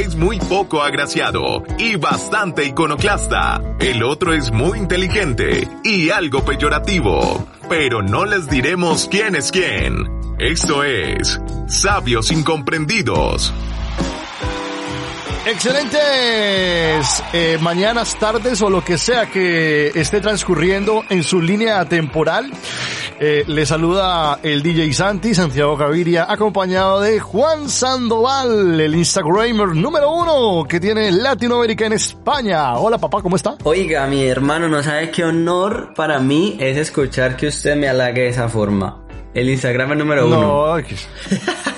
es muy poco agraciado y bastante iconoclasta. El otro es muy inteligente y algo peyorativo. Pero no les diremos quién es quién. Esto es Sabios Incomprendidos. Excelentes eh, mañanas, tardes o lo que sea que esté transcurriendo en su línea temporal. Eh, le saluda el DJ Santi, Santiago Gaviria, acompañado de Juan Sandoval, el Instagramer número uno que tiene Latinoamérica en España. Hola papá, ¿cómo está? Oiga, mi hermano, no sabe qué honor para mí es escuchar que usted me halague de esa forma. El Instagram número uno. No,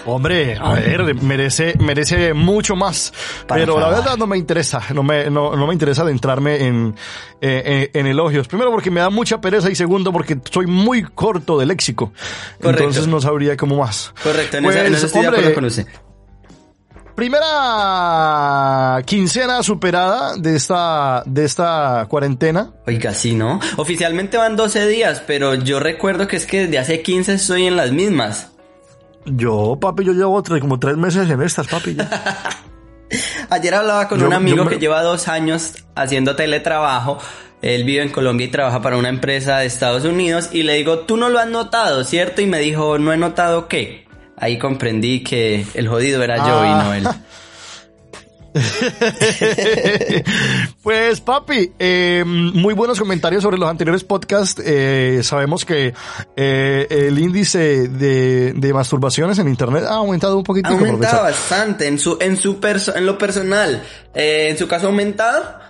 hombre, a ver, merece, merece mucho más. pero la verdad no me interesa, no me, no, no me interesa adentrarme en, eh, en, elogios. Primero porque me da mucha pereza y segundo porque soy muy corto de léxico. Correcto. Entonces no sabría cómo más. Correcto, en, pues, eso, estoy hombre, de acuerdo con usted primera quincena superada de esta, de esta cuarentena. Oiga, sí, ¿no? Oficialmente van 12 días, pero yo recuerdo que es que desde hace 15 estoy en las mismas. Yo, papi, yo llevo como tres meses en estas, papi. Ayer hablaba con un amigo que lleva dos años haciendo teletrabajo. Él vive en Colombia y trabaja para una empresa de Estados Unidos y le digo, tú no lo has notado, ¿cierto? Y me dijo, no he notado qué ahí comprendí que el jodido era yo y no él. Ah. pues papi, eh, muy buenos comentarios sobre los anteriores podcasts. Eh, sabemos que eh, el índice de, de, masturbaciones en internet ha aumentado un poquito. Ha aumentado bastante en su en su perso en lo personal. en su caso ha aumentado.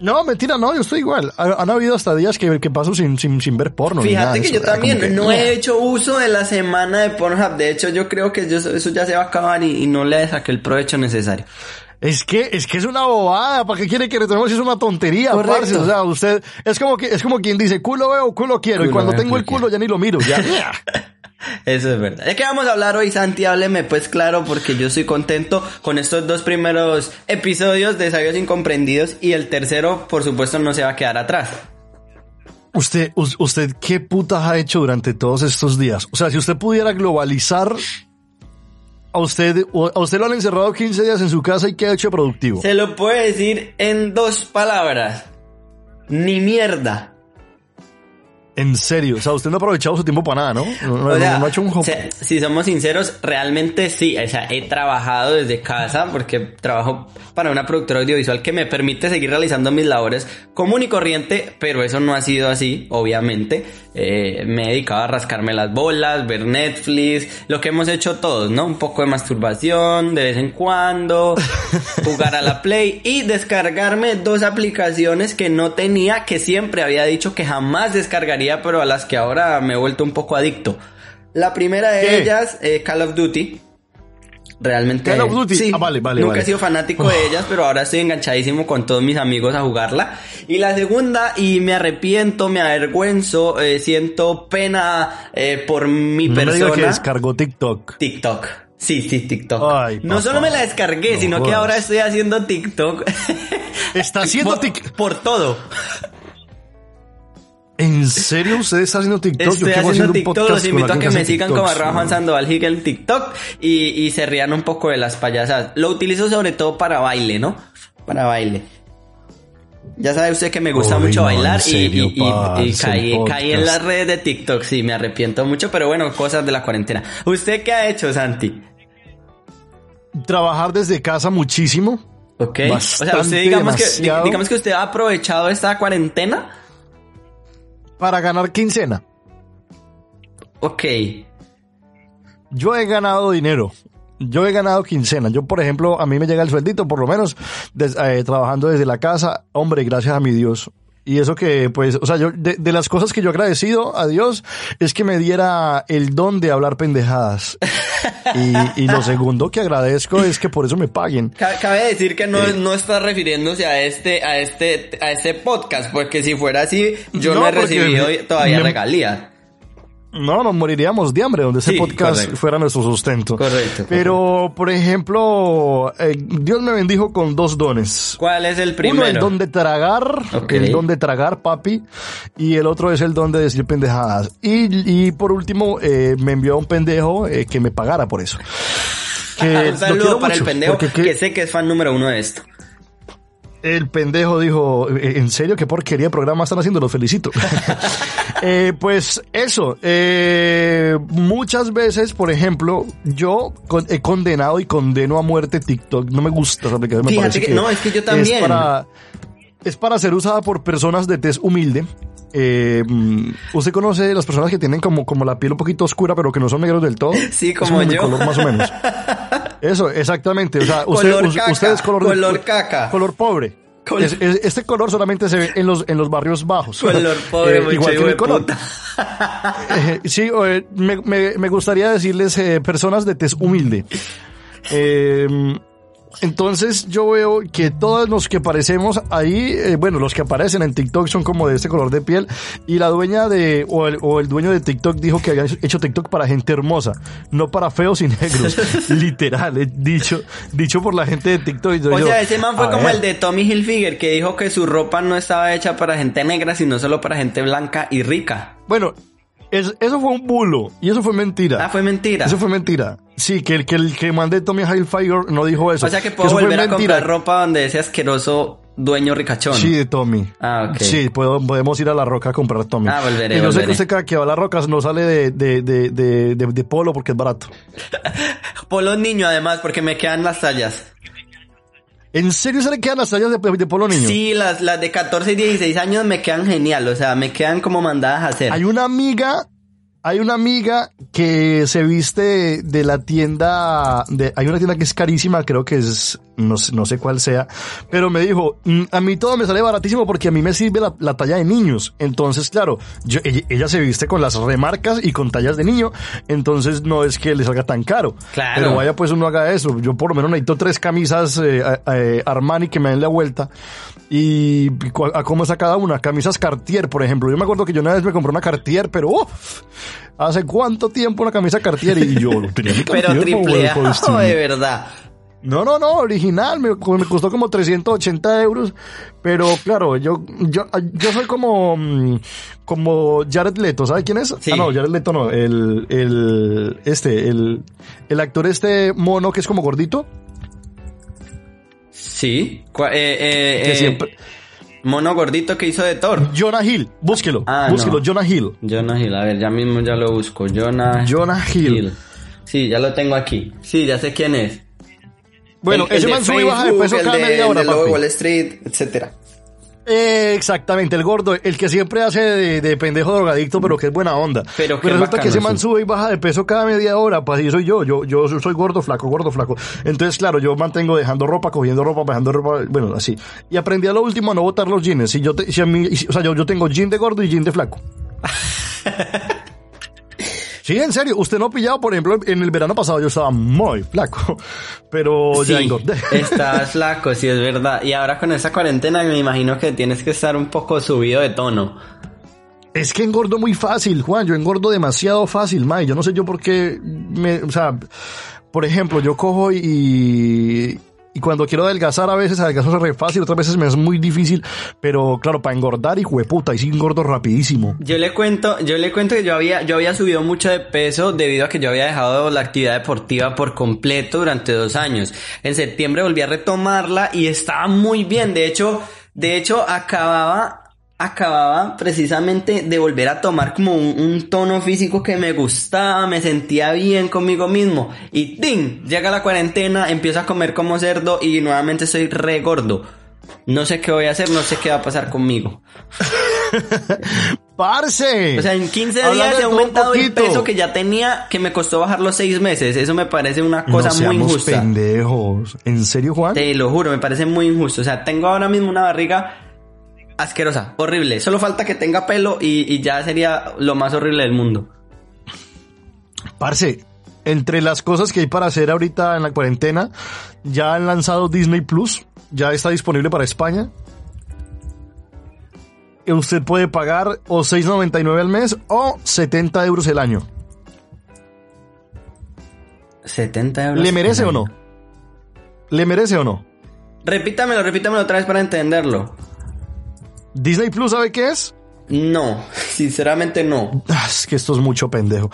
No, mentira, no, yo estoy igual. Han habido hasta días que, que paso sin, sin, sin ver porno. Fíjate que yo también no he hecho uso de la semana de Pornhub. De hecho, yo creo que eso ya se va a acabar y, no le saqué el provecho necesario. Es que, es que es una bobada, ¿para qué quiere que retomemos? Es una tontería, parce. O sea, usted, es como que, es como quien dice, culo veo, culo quiero, y cuando tengo el culo ya ni lo miro, ya. Eso es verdad. ¿De qué vamos a hablar hoy, Santi? Hábleme pues claro, porque yo estoy contento con estos dos primeros episodios de Sabios Incomprendidos y el tercero, por supuesto, no se va a quedar atrás. Usted, usted, ¿qué putas ha hecho durante todos estos días? O sea, si usted pudiera globalizar a usted, a usted lo han encerrado 15 días en su casa y ¿qué ha hecho productivo? Se lo puede decir en dos palabras. Ni mierda. En serio, o sea, usted no ha aprovechado su tiempo para nada, ¿no? No, ha hecho un Si somos sinceros, realmente sí. O sea, he trabajado desde casa porque trabajo para una productora audiovisual que me permite seguir realizando mis labores común y corriente, pero eso no ha sido así, obviamente. Eh, me he dedicado a rascarme las bolas, ver Netflix, lo que hemos hecho todos, ¿no? Un poco de masturbación de vez en cuando, jugar a la Play y descargarme dos aplicaciones que no tenía, que siempre había dicho que jamás descargaría pero a las que ahora me he vuelto un poco adicto. La primera de ellas, eh, Call of Duty. Realmente. Call of Duty. Sí, ah, vale, vale, nunca he sido fanático de ellas, pero ahora estoy enganchadísimo con todos mis amigos a jugarla. Y la segunda, y me arrepiento, me avergüenzo, eh, siento pena eh, por mi persona. que descargó TikTok. TikTok. Sí, sí, TikTok. no solo me la descargué, sino que ahora estoy haciendo TikTok. Está haciendo TikTok. Por todo. ¿En serio usted está haciendo TikTok? Estoy haciendo, TikTok, los invito a que me sigan como arroba Juan Sandoval en TikTok y, y se rían un poco de las payasadas. Lo utilizo sobre todo para baile, ¿no? Para baile. Ya sabe usted que me gusta mucho bailar y, y, caí, en las redes de TikTok, sí, me arrepiento mucho, pero bueno, cosas de la cuarentena. ¿Usted qué ha hecho, Santi? Trabajar desde casa muchísimo. Ok. o sea, usted digamos que, digamos que usted ha aprovechado esta cuarentena para ganar quincena. Ok. Yo he ganado dinero. Yo he ganado quincena. Yo, por ejemplo, a mí me llega el sueldito, por lo menos, eh, trabajando desde la casa. Hombre, gracias a mi Dios. Y eso que, pues, o sea, yo, de, de las cosas que yo he agradecido a Dios es que me diera el don de hablar pendejadas. Y, y lo segundo que agradezco es que por eso me paguen. Ca- Cabe decir que no, no está refiriéndose a este, a este, a este podcast, porque si fuera así, yo no, No, he recibido todavía me- regalías. No, nos moriríamos de hambre donde ese Sí, podcast correcto. fuera nuestro sustento. Correcto, Pero, por ejemplo, eh, Dios me bendijo con dos dones. ¿Cuál es el Uno, primero? el don de tragar, el don de tragar, papi, y el otro es el don de decir pendejadas. Y, y por último, eh, me envió a un pendejo eh, que me pagara por eso. Que Un saludo para el pendejo, que sé que es fan número uno de esto. El pendejo dijo, "Eh, ¿en serio qué porquería de programa están haciendo? Los felicito. Eh, pues eso, eh, muchas veces, por ejemplo, yo con- he condenado y condeno a muerte TikTok. No me gusta esa aplicación. me parece que- no, es que yo también. Es para, es para ser usada por personas de tez humilde. Eh, mm, usted conoce las personas que tienen como, como la piel un poquito oscura, pero que no son negros del todo. Sí, como yo. color más o menos. Eso, exactamente. O sea, usted, Color caca, usted es color, caca. Color pobre. Col- Es- es- este color solamente se ve en los, en los barrios bajos. Color pobre, Eh, igual que mi color. Eh, sí, eh, me, me- me gustaría decirles eh, personas de tez humilde. Eh, entonces yo veo que todos los que aparecemos ahí, eh, bueno, los que aparecen en TikTok son como de este color de piel y la dueña de, o el, o el dueño de TikTok dijo que había hecho TikTok para gente hermosa, no para feos y negros. Literal, eh, dicho, dicho por la gente de TikTok. Y yo- O yo, sea, ese man fue como ver. el de Tommy Hilfiger, que dijo que su ropa no estaba hecha para gente negra, sino solo para gente blanca y rica. Bueno, es- eso fue un bulo y eso fue mentira. Ah, fue mentira. Eso fue mentira. Sí, que el que el que mandé Tommy Hilfiger no dijo eso. O sea que puedo volver a comprar ropa donde ese asqueroso dueño ricachón. Sí, de Tommy. Ah, ok. Sí, puedo- podemos ir a la roca a comprar Tommy. Ah, volveré, Y yo sé que usted cada que va a las rocas no sale de, de, de, de, de- de polo porque es barato. Polo niño además, porque me quedan las tallas. ¿En serio se le quedan las tallas de, de polo niño? Sí, las, las de 14 y 16 años me quedan genial, o sea, me quedan como mandadas a hacer. Hay una amiga, hay una amiga que se viste de la tienda, de, hay una tienda que es carísima, creo que es, no sé, no sé cuál sea, pero me dijo, "Mm, a mí todo me sale baratísimo porque a mí me sirve la, la talla de niños. Entonces, claro, yo, ella, ella se viste con las remarcas y con tallas de niño, entonces no es que le salga tan caro. Claro. Pero vaya pues uno haga eso. Yo por lo menos necesito tres camisas eh, eh, Armani que me den la vuelta. Y a cómo está cada una. Camisas Cartier, por ejemplo. Yo me acuerdo que yo una vez me compré una Cartier, pero uff, ¿hace cuánto tiempo una camisa Cartier? Y yo tenía mi Pero Cartier triple para poder A, de verdad. No, no, no, original, me, me costó como 380 euros, pero claro, yo, yo, yo soy como, mm, como Jared Leto, ¿sabe quién es? Sí. Ah, no, Jared Leto no, el, el, este, el, el actor este mono que es como gordito, Sí. Eh, eh, que eh, siempre, Mono gordito que hizo de Thor. Jonah Hill, búsquelo, Ah, búsquelo, no. Jonah Hill, Jonah Hill, a ver, ya mismo ya lo busco. Jonah, Jonah Hill. Sí, ya lo tengo aquí. Sí, ya sé quién es. Bueno, El- ese man sube y baja de peso cada de- media hora, el de papi. Wall Street, etcétera. Eh, exactamente, el gordo, el que siempre hace de, de pendejo drogadicto, pero que es buena onda. Pero qué resulta que ese man sí. sube y baja de peso cada media hora, pues así soy yo, yo, yo soy gordo, flaco, gordo, flaco. Entonces, claro, yo mantengo dejando ropa, cogiendo ropa, bajando ropa, bueno, así. Y aprendí a lo último a no botar los jeans. Si yo, te- si a mí, o sea, yo, yo tengo jean de gordo y jean de flaco. Sí, en serio, usted no ha pillado, por ejemplo, en el verano pasado yo estaba muy flaco, pero ya engordé. estás flaco, sí es verdad. Y ahora con esa cuarentena me imagino que tienes que estar un poco subido de tono. Es que engordo muy fácil, Juan. Yo engordo demasiado fácil, May. Yo no sé yo por qué me, o sea, por ejemplo, yo cojo y, y cuando quiero adelgazar a veces adelgazo re fácil, otras veces me es muy difícil, pero claro, para engordar y jueputa, y sí engordo rapidísimo. Yo le cuento, yo le cuento que yo había, yo había subido mucho de peso debido a que yo había dejado la actividad deportiva por completo durante dos años. En septiembre volví a retomarla y estaba muy bien. De hecho, de hecho acababa, acababa precisamente de volver a tomar como un, un tono físico que me gustaba, me sentía bien conmigo mismo. Y ¡ting! Llega la cuarentena, empiezo a comer como cerdo y nuevamente estoy re gordo. No sé qué voy a hacer, no sé qué va a pasar conmigo. ¡Parce! O sea, en 15 Hablando días he aumentado el peso que ya tenía, que me costó bajar los seis meses. Eso me parece una cosa no muy injusta. pendejos. ¿En serio, Juan? Te lo juro, me parece muy injusto. O sea, tengo ahora mismo una barriga asquerosa, horrible. Solo falta que tenga pelo y, y ya sería lo más horrible del mundo. Parce, entre las cosas que hay para hacer ahorita en la cuarentena, ya han lanzado Disney Plus, ya está disponible para España. Usted puede pagar o 6.99 al mes o 70 euros el año. 70 euros. ¿Le merece o no? ¿Le merece o no? Repítamelo, repítamelo otra vez para entenderlo. Disney Plus, ¿sabe qué es? No, sinceramente no. Ah, Es que esto es mucho pendejo.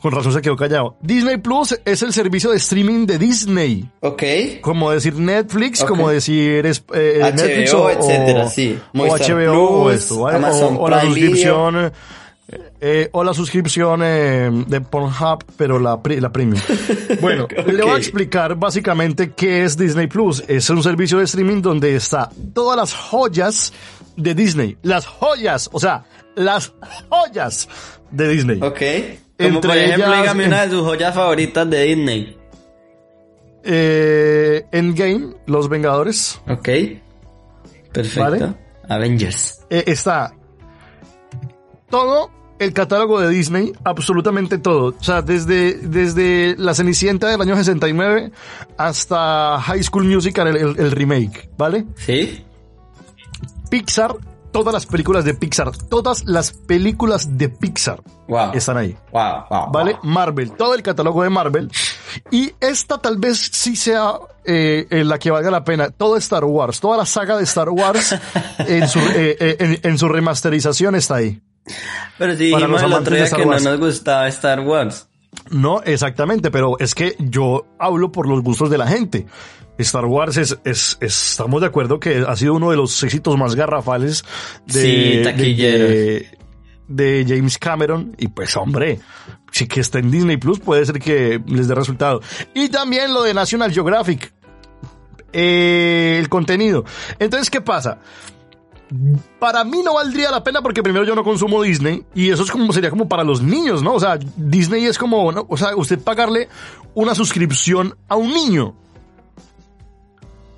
Con razón se quedó callado. Disney Plus es el servicio de streaming de Disney. Ok. Como decir Netflix, como decir eh, HBO, Netflix o, etcétera, o- sí. o HBO o esto, ¿vale? Amazon o, o la suscripción eh, o la suscripción eh, de Pornhub, pero la, pri- la premium. Bueno, le voy a explicar básicamente qué es Disney Plus. Es un servicio de streaming donde está todas las joyas de Disney. Las joyas, o sea, las joyas de Disney. Ok. Como Entre por ejemplo, ellas, dígame en- una de sus joyas favoritas de Disney. Eh, Endgame, Los Vengadores. Ok. Perfecto. Vale. Avengers. Eh, está todo el catálogo de Disney, absolutamente todo. O sea, desde, desde La Cenicienta del año 69 hasta High School Musical, el, el- el remake, ¿vale? ¿Sí? Pixar, todas las películas de Pixar, todas las películas de Pixar Wow. están ahí. Wow, wow. ¿Vale? Marvel, todo el catálogo de Marvel. Y esta tal vez sí sea eh, la que valga la pena. Todo Star Wars, toda la saga de Star Wars en su, eh, eh, en- en su remasterización está ahí. Pero si dijimos el otro día que no nos gustaba Star Wars. No, exactamente, pero es que yo hablo por los gustos de la gente. Star Wars es, es, es- estamos de acuerdo que ha sido uno de los éxitos más garrafales de, Sí, de- taquilleros. de- de James Cameron. Y pues, hombre, si que está en Disney Plus puede ser que les dé resultado. Y también lo de National Geographic. Eh, el contenido. Entonces, ¿qué pasa? Para mí no valdría la pena porque primero yo no consumo Disney y eso es como sería como para los niños, ¿no? O sea, Disney es como, ¿no? o sea, usted pagarle una suscripción a un niño.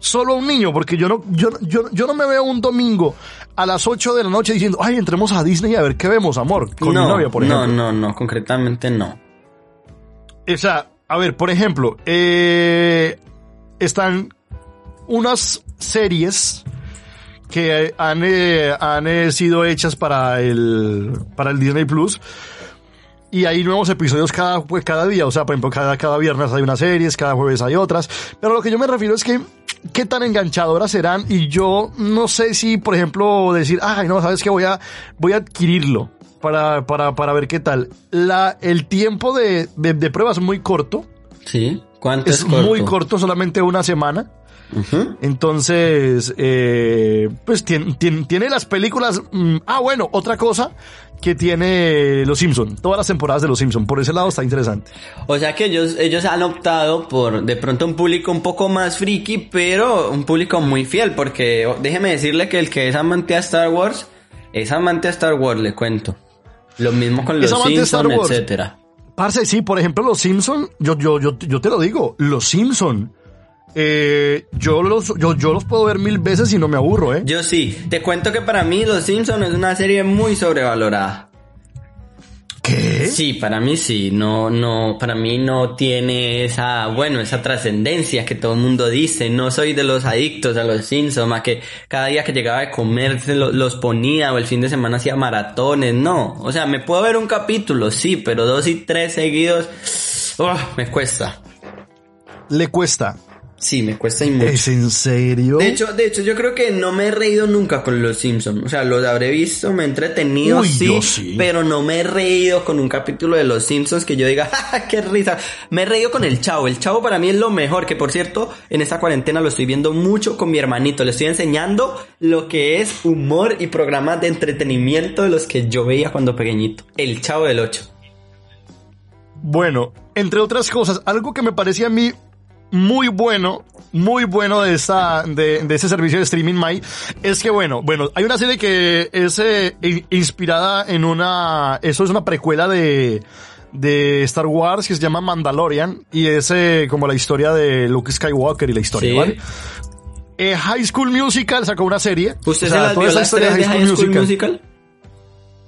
Solo a un niño, porque yo no, yo, yo, yo no me veo un domingo a las 8 de la noche diciendo, ay, entremos a Disney a ver qué vemos, amor, con no, mi novia, por no, ejemplo. no, no, concretamente no. O sea, a ver, por ejemplo, eh, están unas series que han, eh, han eh, sido hechas para el, para el Disney Plus. Y hay nuevos episodios cada, pues, cada día. O sea, por ejemplo, cada, cada viernes hay unas series, cada jueves hay otras. Pero lo que yo me refiero es que, ¿qué tan enganchadoras serán? Y yo no sé si, por ejemplo, decir, ay, no, sabes que voy a, voy a adquirirlo para, para, para ver qué tal. La, el tiempo de, de, de prueba es muy corto. ¿Sí? ¿Cuánto es, Es corto? muy corto, solamente una semana. Entonces, eh, pues tiene, tiene, tiene las películas. mm, ah, bueno, otra cosa que tiene Los Simpson, todas las temporadas de Los Simpson. Por ese lado está interesante. O sea que ellos, ellos han optado por de pronto un público un poco más friki, pero un público muy fiel, porque oh, déjeme decirle que el que es amante a Star Wars, es amante a Star Wars, le cuento. Lo mismo con los Wars. etcétera. Parce, sí, por ejemplo, Los Simpson, yo, yo, yo, yo te lo digo, Los Simpson. Eh, yo los, yo, yo los puedo ver mil veces y no me aburro, ¿eh? Yo sí, te cuento que para mí Los Simpsons es una serie muy sobrevalorada. ¿Qué? Sí, para mí sí, no, no, para mí no tiene esa, bueno, esa trascendencia que todo el mundo dice, no soy de los adictos a los Simpsons, más que cada día que llegaba de comer se lo- los ponía o el fin de semana hacía maratones, no, o sea, me puedo ver un capítulo, sí, pero dos y tres seguidos, ¡oh! me cuesta, Le cuesta. Sí, me cuesta y mucho. ¿Es en serio? De hecho, de hecho, yo creo que no me he reído nunca con los Simpsons. O sea, los habré visto, me he entretenido, Uy, sí, yo sí. pero no me he reído con un capítulo de los Simpsons que yo diga, ¡Ja, qué risa! Me he reído con el Chavo. El Chavo para mí es lo mejor, que por cierto, en esta cuarentena lo estoy viendo mucho con mi hermanito. Le estoy enseñando lo que es humor y programas de entretenimiento de los que yo veía cuando pequeñito. El Chavo del 8. Bueno, entre otras cosas, algo que me parecía a mí muy bueno, muy bueno de esta, de, de ese servicio de streaming My, es que bueno, bueno, hay una serie que es eh, in- inspirada en una, eso es una precuela de, de Star Wars que se llama Mandalorian y es eh, como la historia de Luke Skywalker y la historia, Sí. ¿vale? Eh, High School Musical sacó una serie. ¿Usted O se sea, las vio esa las historia tres de High School Musical?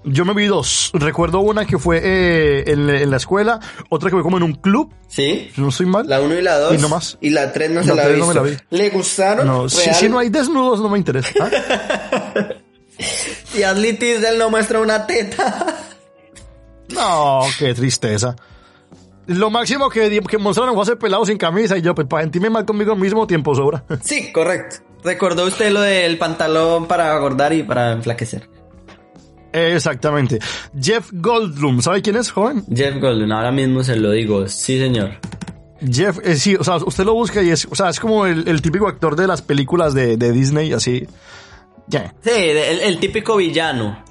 Yo me vi dos. Recuerdo una que fue eh, en, en la escuela, otra que fue como en un club. Sí. No estoy mal. La 1 y la 2. Y no más. Y la 3 no se la, tres ha no me visto. la vi. ¿Le gustaron? No, si, si no hay desnudos no me interesa. ¿Ah? Y Ashley Tisdale no muestra una teta. No, qué tristeza. Lo máximo que, que mostraron fue hacer pelado sin camisa y yo, pues para sentirme mal conmigo mismo, tiempo sobra. Sí, correcto. ¿Recordó usted lo del pantalón para engordar y para enflaquecer? Exactamente. Jeff Goldblum, ¿sabe quién es, joven? Jeff Goldblum, ahora mismo se lo digo. Sí, señor. Jeff, eh, sí, o sea, usted lo busca y es, o sea, es como el, el típico actor de las películas de, de Disney, así. Ya. Sí, el, el típico villano.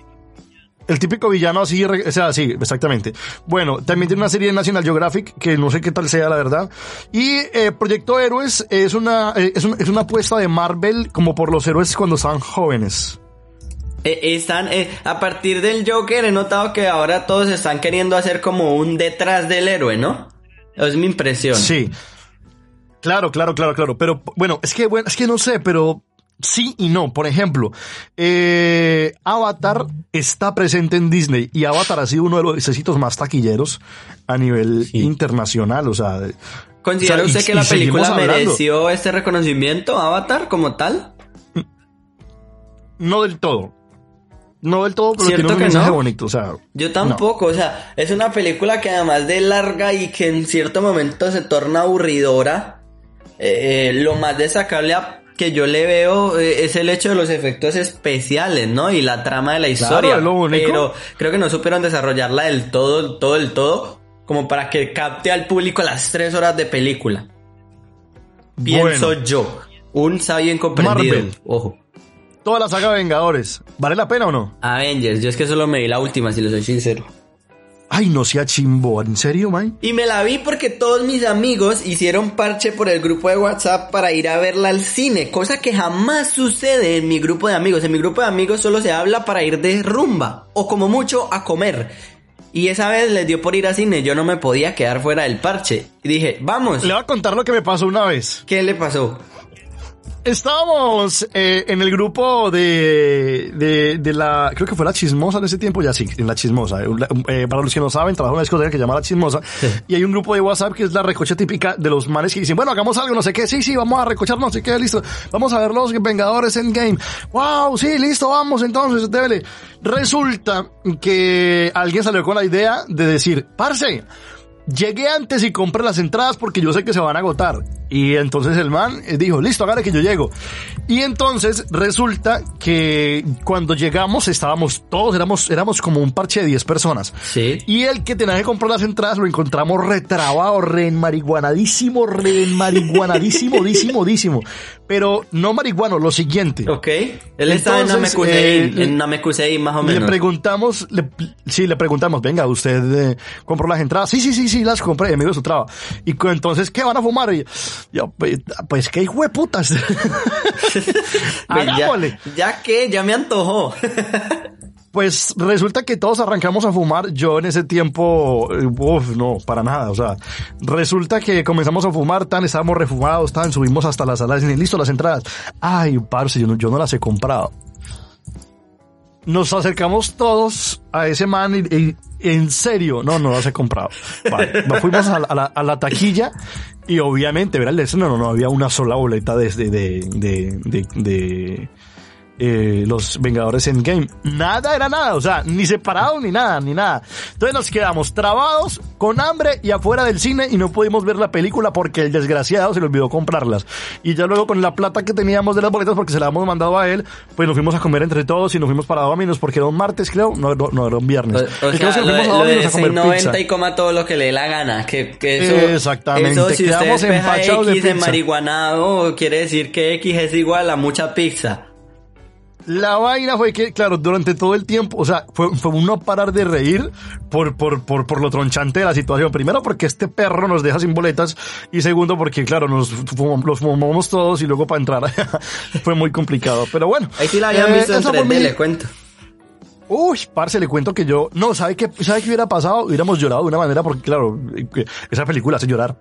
El típico villano así, o sea, sí, exactamente. Bueno, también tiene una serie de National Geographic, que no sé qué tal sea, la verdad. Y eh, Proyecto Héroes es una, eh, es, un- es una apuesta de Marvel como por los héroes cuando estaban jóvenes. Eh, están, eh, a partir del Joker he notado que ahora todos están queriendo hacer como un detrás del héroe, ¿no? Es mi impresión. Sí. Claro, claro, claro, claro. Pero bueno, es que bueno, es que no sé, pero sí y no. Por ejemplo, eh, Avatar está presente en Disney y Avatar ha sido uno de los éxitos más taquilleros a nivel internacional. O sea, ¿Considera o sea, y- usted que la película mereció este reconocimiento, Avatar, como tal? no del todo. No del todo, pero ¿Cierto tiene un que mensaje no? bonito. O sea, Yo tampoco, o sea, es una película que además de larga y que en cierto momento se torna aburridora, eh, eh, lo más destacable que yo le veo eh, es el hecho de los efectos especiales, ¿no? Y la trama de la historia. lo. Pero creo que no supieron desarrollarla del todo, todo, del todo, como para que capte al público las tres horas de película. Pienso Bueno. yo. Un sabio incomprendido. Marvel. Ojo. Toda la saga de Vengadores, ¿vale la pena o no? Avengers, yo es que solo me vi la última, si le soy sincero. Ay, no sea chimbo, ¿en serio, man? Y me la vi porque todos mis amigos hicieron parche por el grupo de WhatsApp para ir a verla al cine, cosa que jamás sucede en mi grupo de amigos. En mi grupo de amigos solo se habla para ir de rumba o como mucho a comer. Y esa vez les dio por ir al cine, yo no me podía quedar fuera del parche. Y dije, vamos, Le voy a contar lo que me pasó una vez. ¿qué le pasó? Estábamos eh, en el grupo de, de, de la, creo que fue la chismosa en ese tiempo, ya sí, en la chismosa. Eh, eh, para los que no saben, trabajo en una discoteca que se llama la chismosa. Y hay un grupo de WhatsApp que es la recocha típica de los manes que dicen, bueno, hagamos algo, no sé qué, sí, sí, vamos a recochar, no sé qué, listo. Vamos a ver los Vengadores Endgame. Wow, sí, listo, vamos entonces, débele. Resulta que alguien salió con la idea de decir, parce, Llegué antes y compré las entradas porque yo sé que se van a agotar. Y entonces el man eh, dijo, listo, hágale que yo llego. Y entonces resulta que cuando llegamos estábamos todos, éramos, éramos como un parche de 10 personas. Sí. Y el que tenía que comprar las entradas lo encontramos retrabado, reenmariguanadísimo, reenmariguanadísimo, dísimo, dísimo. Pero no marihuano, lo siguiente. Ok. Él estaba en Entonces, Namekusei, eh, en Namekusei más o Le menos. preguntamos, le, sí, le preguntamos, venga, ¿usted eh, compró las entradas? Sí, sí, sí, sí, las compré, amigo de su trabajo. Y entonces, ¿qué van a fumar? Y yo, pues, pues qué hijo de putas. Pues ya, que, ya me antojó. Pues resulta que todos arrancamos a fumar. Yo en ese tiempo, eh, uf, no, para nada. O sea, resulta que comenzamos a fumar, tan, estábamos refumados, tan, subimos hasta la sala y listo las entradas. Ay, parce, yo no, yo no las he comprado. Nos acercamos todos a ese man y, y- en serio, no, no las he comprado. Vale, nos fuimos a, la- a la, a la taquilla y obviamente, verá, el estreno no, no había una sola boleta de, de, de- de, eh, los Vengadores Endgame. Nada era nada, o sea, ni separados ni nada, ni nada. Entonces nos quedamos trabados, con hambre y afuera del cine y no pudimos ver la película porque el desgraciado se le olvidó comprarlas. Y ya luego con la plata que teníamos de las boletas porque se la habíamos mandado a él, pues nos fuimos a comer entre todos y nos fuimos para Dominos porque era un martes creo, no, no, no, era un viernes. O, o sea, lo de, lo de a comer 6.90 pizza. y coma todo lo que le dé la gana. Que, que eso, Exactamente, Eso, si quedamos empachados de X en pizza. marihuanado, quiere decir que X es igual a mucha pizza. La vaina fue que, claro, durante todo el tiempo, o sea, fue, fue uno parar de reír por, por, por, por lo tronchante de la situación. Primero porque este perro nos deja sin boletas y segundo porque, claro, nos fumamos, los fumamos todos y luego para entrar fue muy complicado. Pero bueno. Ahí sí la habían eh, visto en esa fue 3D, mi- le cuento. Uy, parce, le cuento que yo, no, ¿sabe qué, sabe qué hubiera pasado? Hubiéramos llorado de una manera porque, claro, eh, esa película hace llorar.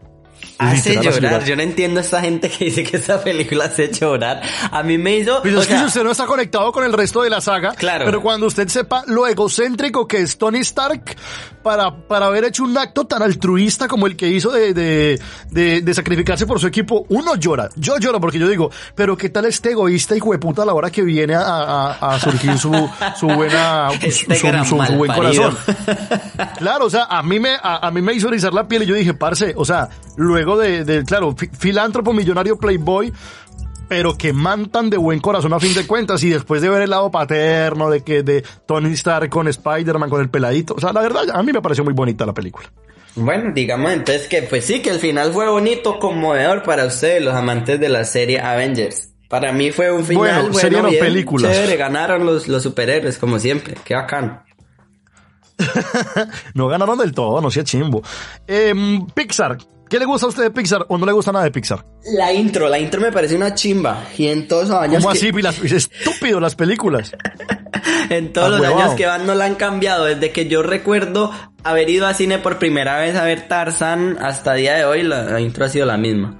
Hace llorar. llorar. Yo no entiendo a esta gente que dice que esta película hace llorar. A mí me hizo. Pero o es que sea, si usted no está conectado con el resto de la saga, Claro. pero cuando usted sepa lo egocéntrico que es Tony Stark para, para haber hecho un acto tan altruista como el que hizo de, de, de, de sacrificarse por su equipo, uno llora. Yo lloro porque yo digo, pero qué tal este egoísta hijo de puta a la hora que viene a, a, a surgir su, su buena, su, Este su- gran su- su buen corazón. Claro, o sea, a mí me, a, a mí me hizo erizar la piel y yo dije, parce, o sea, luego de, de claro, fi- filántropo, millonario, playboy, pero que mantan de buen corazón a fin de cuentas y después de ver el lado paterno de que de Tony Stark con Spider-Man, con el peladito, o sea, la verdad, a mí me pareció muy bonita la película. Bueno, digamos entonces que pues sí, que el final fue bonito, conmovedor para ustedes, los amantes de la serie Avengers. Para mí fue un final Bueno, bueno, bien, películas. chévere, ganaron los, los superhéroes como siempre, qué bacán. No ganaron del todo, no sea chimbo. Em, Pixar, ¿qué le gusta a usted de Pixar o no le gusta nada de Pixar? La intro, la intro me parece una chimba y en todos los años ¿Cómo que- así? Las- es estúpido las películas. En todos los Ahuevado. años que van no la han cambiado. Desde que yo recuerdo haber ido a cine por primera vez a ver Tarzan hasta día de hoy, la, la intro ha sido la misma.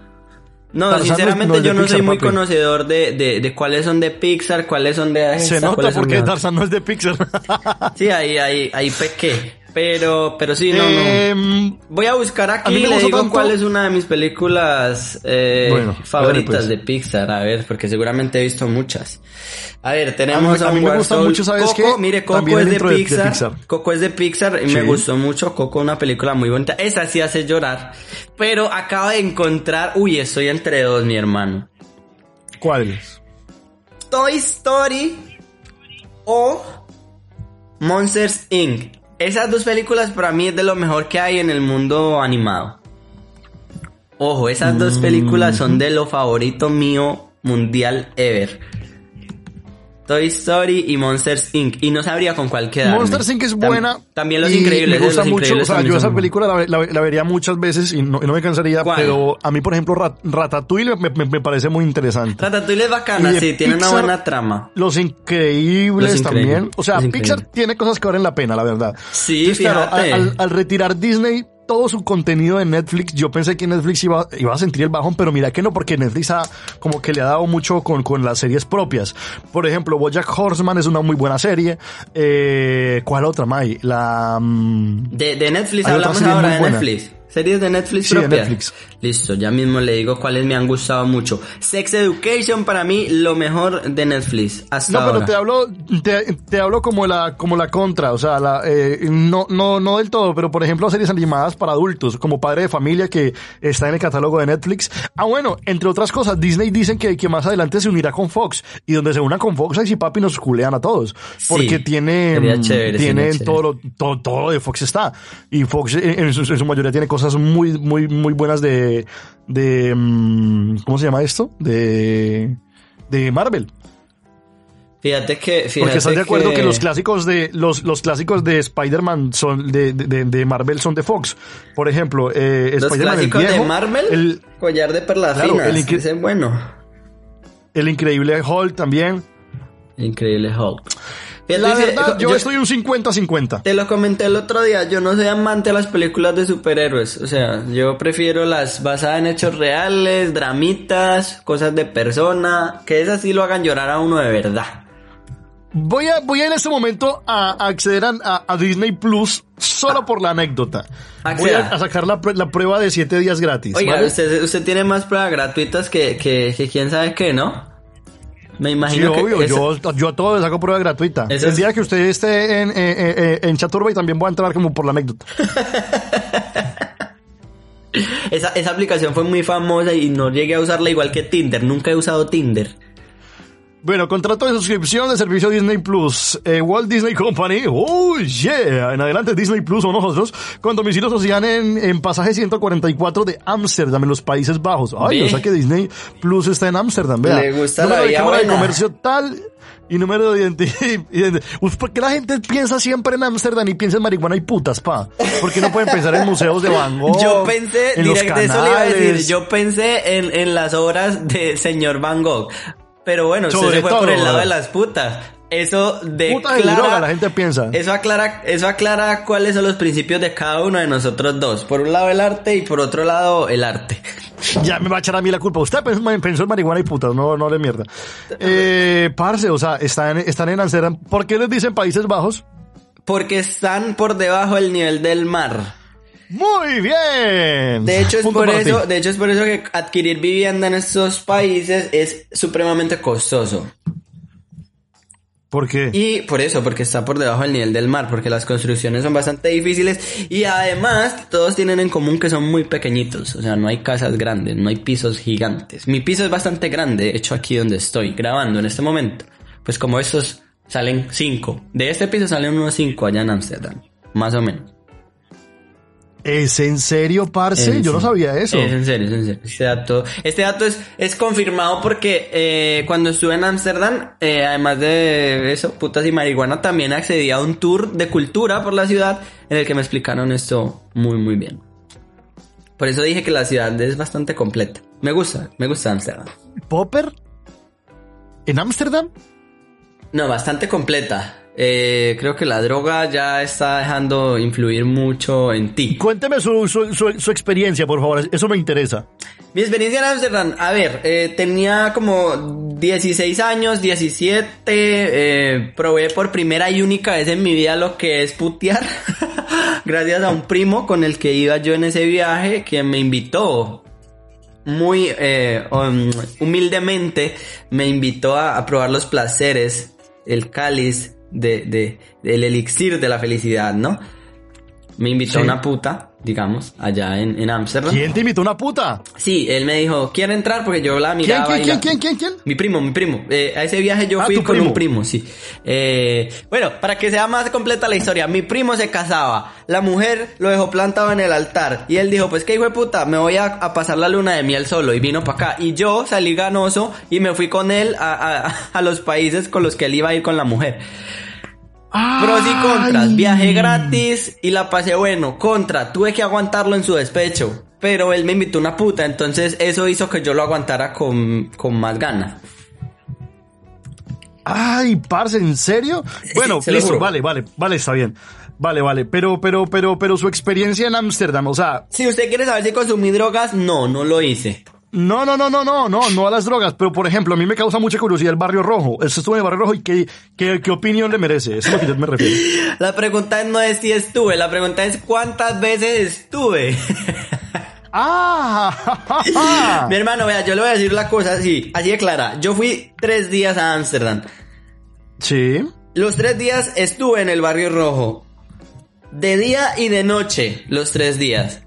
No, Tarzan sinceramente no yo no Pixar, soy muy papi. conocedor de, de, de cuáles son de Pixar, cuáles son de Se esta, nota cuáles son porque Tarzan no es de Pixar. Sí, ahí, ahí, ahí pequé. Pero, pero sí, no, no. Em, Voy a buscar a aquí mí me y le digo tanto- cuál es una de mis películas eh, Bueno, favoritas pues. de Pixar, a ver, porque seguramente he visto muchas. A ver, tenemos A a, mí- a mí me gusta Soul. mucho, ¿sabes Coco, qué? mire, Coco También es de Pixar. Coco es de Pixar y me gustó mucho. Coco, una película muy bonita. Esa sí hace llorar. Pero acabo de encontrar, uy, estoy entre dos, mi hermano. ¿Cuál es? Toy Story o Monsters Inc. Esas dos películas para mí es de lo mejor que hay en el mundo animado. Ojo, esas dos películas son de lo favorito mío mundial ever. Toy Story y Monsters Inc. Y no sabría con cuál quedarme. Monsters Inc. es Tam- buena. También Los Increíbles. Me gusta mucho. Increíbles O sea, yo esa película la, la- la vería muchas veces y no, y no me cansaría. ¿Cuál? Pero a mí, por ejemplo, Rat- Ratatouille me, me- me parece muy interesante. Ratatouille es bacana, sí, tiene una buena trama. Los increíbles Los Increíbles, también. O sea, Pixar tiene cosas que valen la pena, la verdad. Sí, Entonces, claro, fíjate. al, al- al retirar Disney todo su contenido de Netflix, yo pensé que Netflix iba, iba a sentir el bajón, pero mira que no, porque Netflix ha, como que le ha dado mucho con, con las series propias. Por ejemplo, Bojack Horseman es una muy buena serie. Eh, ¿Cuál otra, May? La... mm, De, de Netflix hablamos ahora de buena. Netflix. Series de Netflix Sí, de propias. Netflix. Listo, ya mismo le digo cuáles me han gustado mucho. Sex Education para mí lo mejor de Netflix hasta No, pero ahora. te hablo, te, te hablo como la, como la contra, o sea, la, eh, no, no, no del todo, pero por ejemplo series animadas para adultos, como Padre de Familia que está en el catálogo de Netflix. Ah, bueno, entre otras cosas, Disney dicen que, que más adelante se unirá con Fox, y donde se una con Fox, ahí sí papi nos culean a todos, porque Sí, tiene, chévere, tiene sería todo, lo- todo, todo de Fox está, y Fox en, en su, en su mayoría tiene cosas muy, muy, muy buenas de, de, mm, ¿cómo se llama esto? De, de Marvel. Fíjate que, fíjate Porque estás de acuerdo que, los clásicos de los, los clásicos de Spider-Man son de, de, de Marvel son de Fox. Por ejemplo, eh, los Spider-Man el viejo, de Marvel, el, collar de perlas Claro, finas, el ese bueno. el increíble Hulk también. Increíble Hulk. La verdad, yo, estoy un 50-50. Te lo comenté el otro día, yo no soy amante de las películas de superhéroes, o sea, yo prefiero las basadas en hechos reales, dramitas, cosas de persona, que esas sí lo hagan llorar a uno de verdad. Voy a, voy a en este momento a, a acceder a, Disney Plus solo por la anécdota. Voy a, a sacar la, pr- la prueba de 7 días gratis. Oiga, ¿vale? usted, usted tiene más pruebas gratuitas que, que, que quién sabe qué, ¿no? Me Sí, imagino que obvio, yo, yo a todo le saco prueba gratuita. El es- día que usted esté en, eh, eh, eh, en Chaturba y también voy a entrar como por la anécdota. esa, esa aplicación fue muy famosa y no llegué a usarla igual que Tinder, nunca he usado Tinder. Bueno, contrato de suscripción de servicio Disney Plus. Eh, Walt Disney Company. Oh, yeah. En adelante Disney Plus o nosotros. Con domicilio social en, en pasaje 144 de Ámsterdam, en los Países Bajos. Ay, Ve. o sea que Disney Plus está en Ámsterdam, vea. Le gusta Número la de vida cámara de buena. comercio tal y número de identidad. ¿Por qué la gente piensa siempre en Ámsterdam y piensa en marihuana y putas, pa? ¿Por qué no pueden pensar en museos de Van Gogh? Yo pensé, en los directo, eso le iba a decir, yo pensé en, en las obras de señor Van Gogh. Pero bueno, usted se fue todo, por el lado ¿verdad? de las putas. eso de Puta de droga, la gente piensa. Eso aclara, eso aclara cuáles son los principios de cada uno de nosotros dos. Por un lado el arte y por otro lado el arte. Ya me va a echar a mí la culpa. Usted pensó, en marihuana y puta, no, no de mierda. Eh, parce, o sea, están, están en Amsterdam. ¿Por qué les dicen Países Bajos? Porque están por debajo del nivel del mar. Muy bien. De hecho, es Punto por eso, ti. de hecho es por eso que adquirir vivienda en estos países es supremamente costoso. ¿Por qué? Y por eso, porque está por debajo del nivel del mar, porque las construcciones son bastante difíciles y además todos tienen en común que son muy pequeñitos, o sea, no hay casas grandes, no hay pisos gigantes. Mi piso es bastante grande, de hecho aquí donde estoy grabando en este momento, pues como estos salen cinco, de este piso salen unos cinco allá en Ámsterdam, más o menos. ¿Es en serio, parce? Yo no sabía eso. Es en serio, es en serio. Este dato, este dato es, es confirmado porque eh, cuando estuve en Ámsterdam, eh, además de eso, putas y marihuana, también accedí a un tour de cultura por la ciudad en el que me explicaron esto muy, muy bien. Por eso dije que la ciudad es bastante completa. Me gusta, me gusta Ámsterdam. ¿Popper? ¿En Ámsterdam? No, bastante completa. Eh, creo que la droga ya está dejando influir mucho en ti. Cuénteme su, su, su, su experiencia, por favor. Eso me interesa. Mi experiencia en Amsterdam, a ver, eh, tenía como 16 años, 17, eh, probé por primera y única vez en mi vida lo que es putear, gracias a un primo con el que iba yo en ese viaje, que me invitó muy eh, um, humildemente, me invitó a, a probar los placeres, el cáliz de, de, del elixir de la felicidad, ¿no? Me invitó Sí. a una puta, digamos, allá en en Ámsterdam. ¿Quién te invitó una puta? Sí, él me dijo, ¿quiere entrar? Porque yo la ¿Quién, miraba. quién, y quién, la- quién, quién, quién? Mi primo, mi primo. Eh, a ese viaje yo Ah, fui con primo. un primo, sí. Eh, bueno, para que sea más completa la historia, mi primo se casaba, la mujer lo dejó plantado en el altar y él dijo, pues qué hijo de puta, me voy a, a pasar la luna de miel solo y vino para acá. Y yo salí ganoso y me fui con él a, a- a los países con los que él iba a ir con la mujer. Pros y contras, viaje gratis y la pasé bueno. Contra, tuve que aguantarlo en su despecho. Pero él me invitó una puta, entonces eso hizo que yo lo aguantara con, con más ganas. Ay, parce, ¿en serio? Bueno, listo, vale, vale, vale, está bien. Vale, vale, pero, pero, pero, pero su experiencia en Ámsterdam, o sea, Si usted quiere saber si consumí drogas, no, no lo hice. No, no, no, no, no, no, no a las drogas, pero por ejemplo, a mí me causa mucha curiosidad el Barrio Rojo. Eso estuvo en el Barrio Rojo y qué, qué, qué opinión le merece, eso es lo que yo me refiero. La pregunta no es si estuve, la pregunta es cuántas veces estuve. ¡Ah! Mi hermano, vea, yo le voy a decir la cosa así, así de clara. Yo fui tres días a Ámsterdam. Sí. Los tres días estuve en el barrio rojo. De día y de noche, los tres días.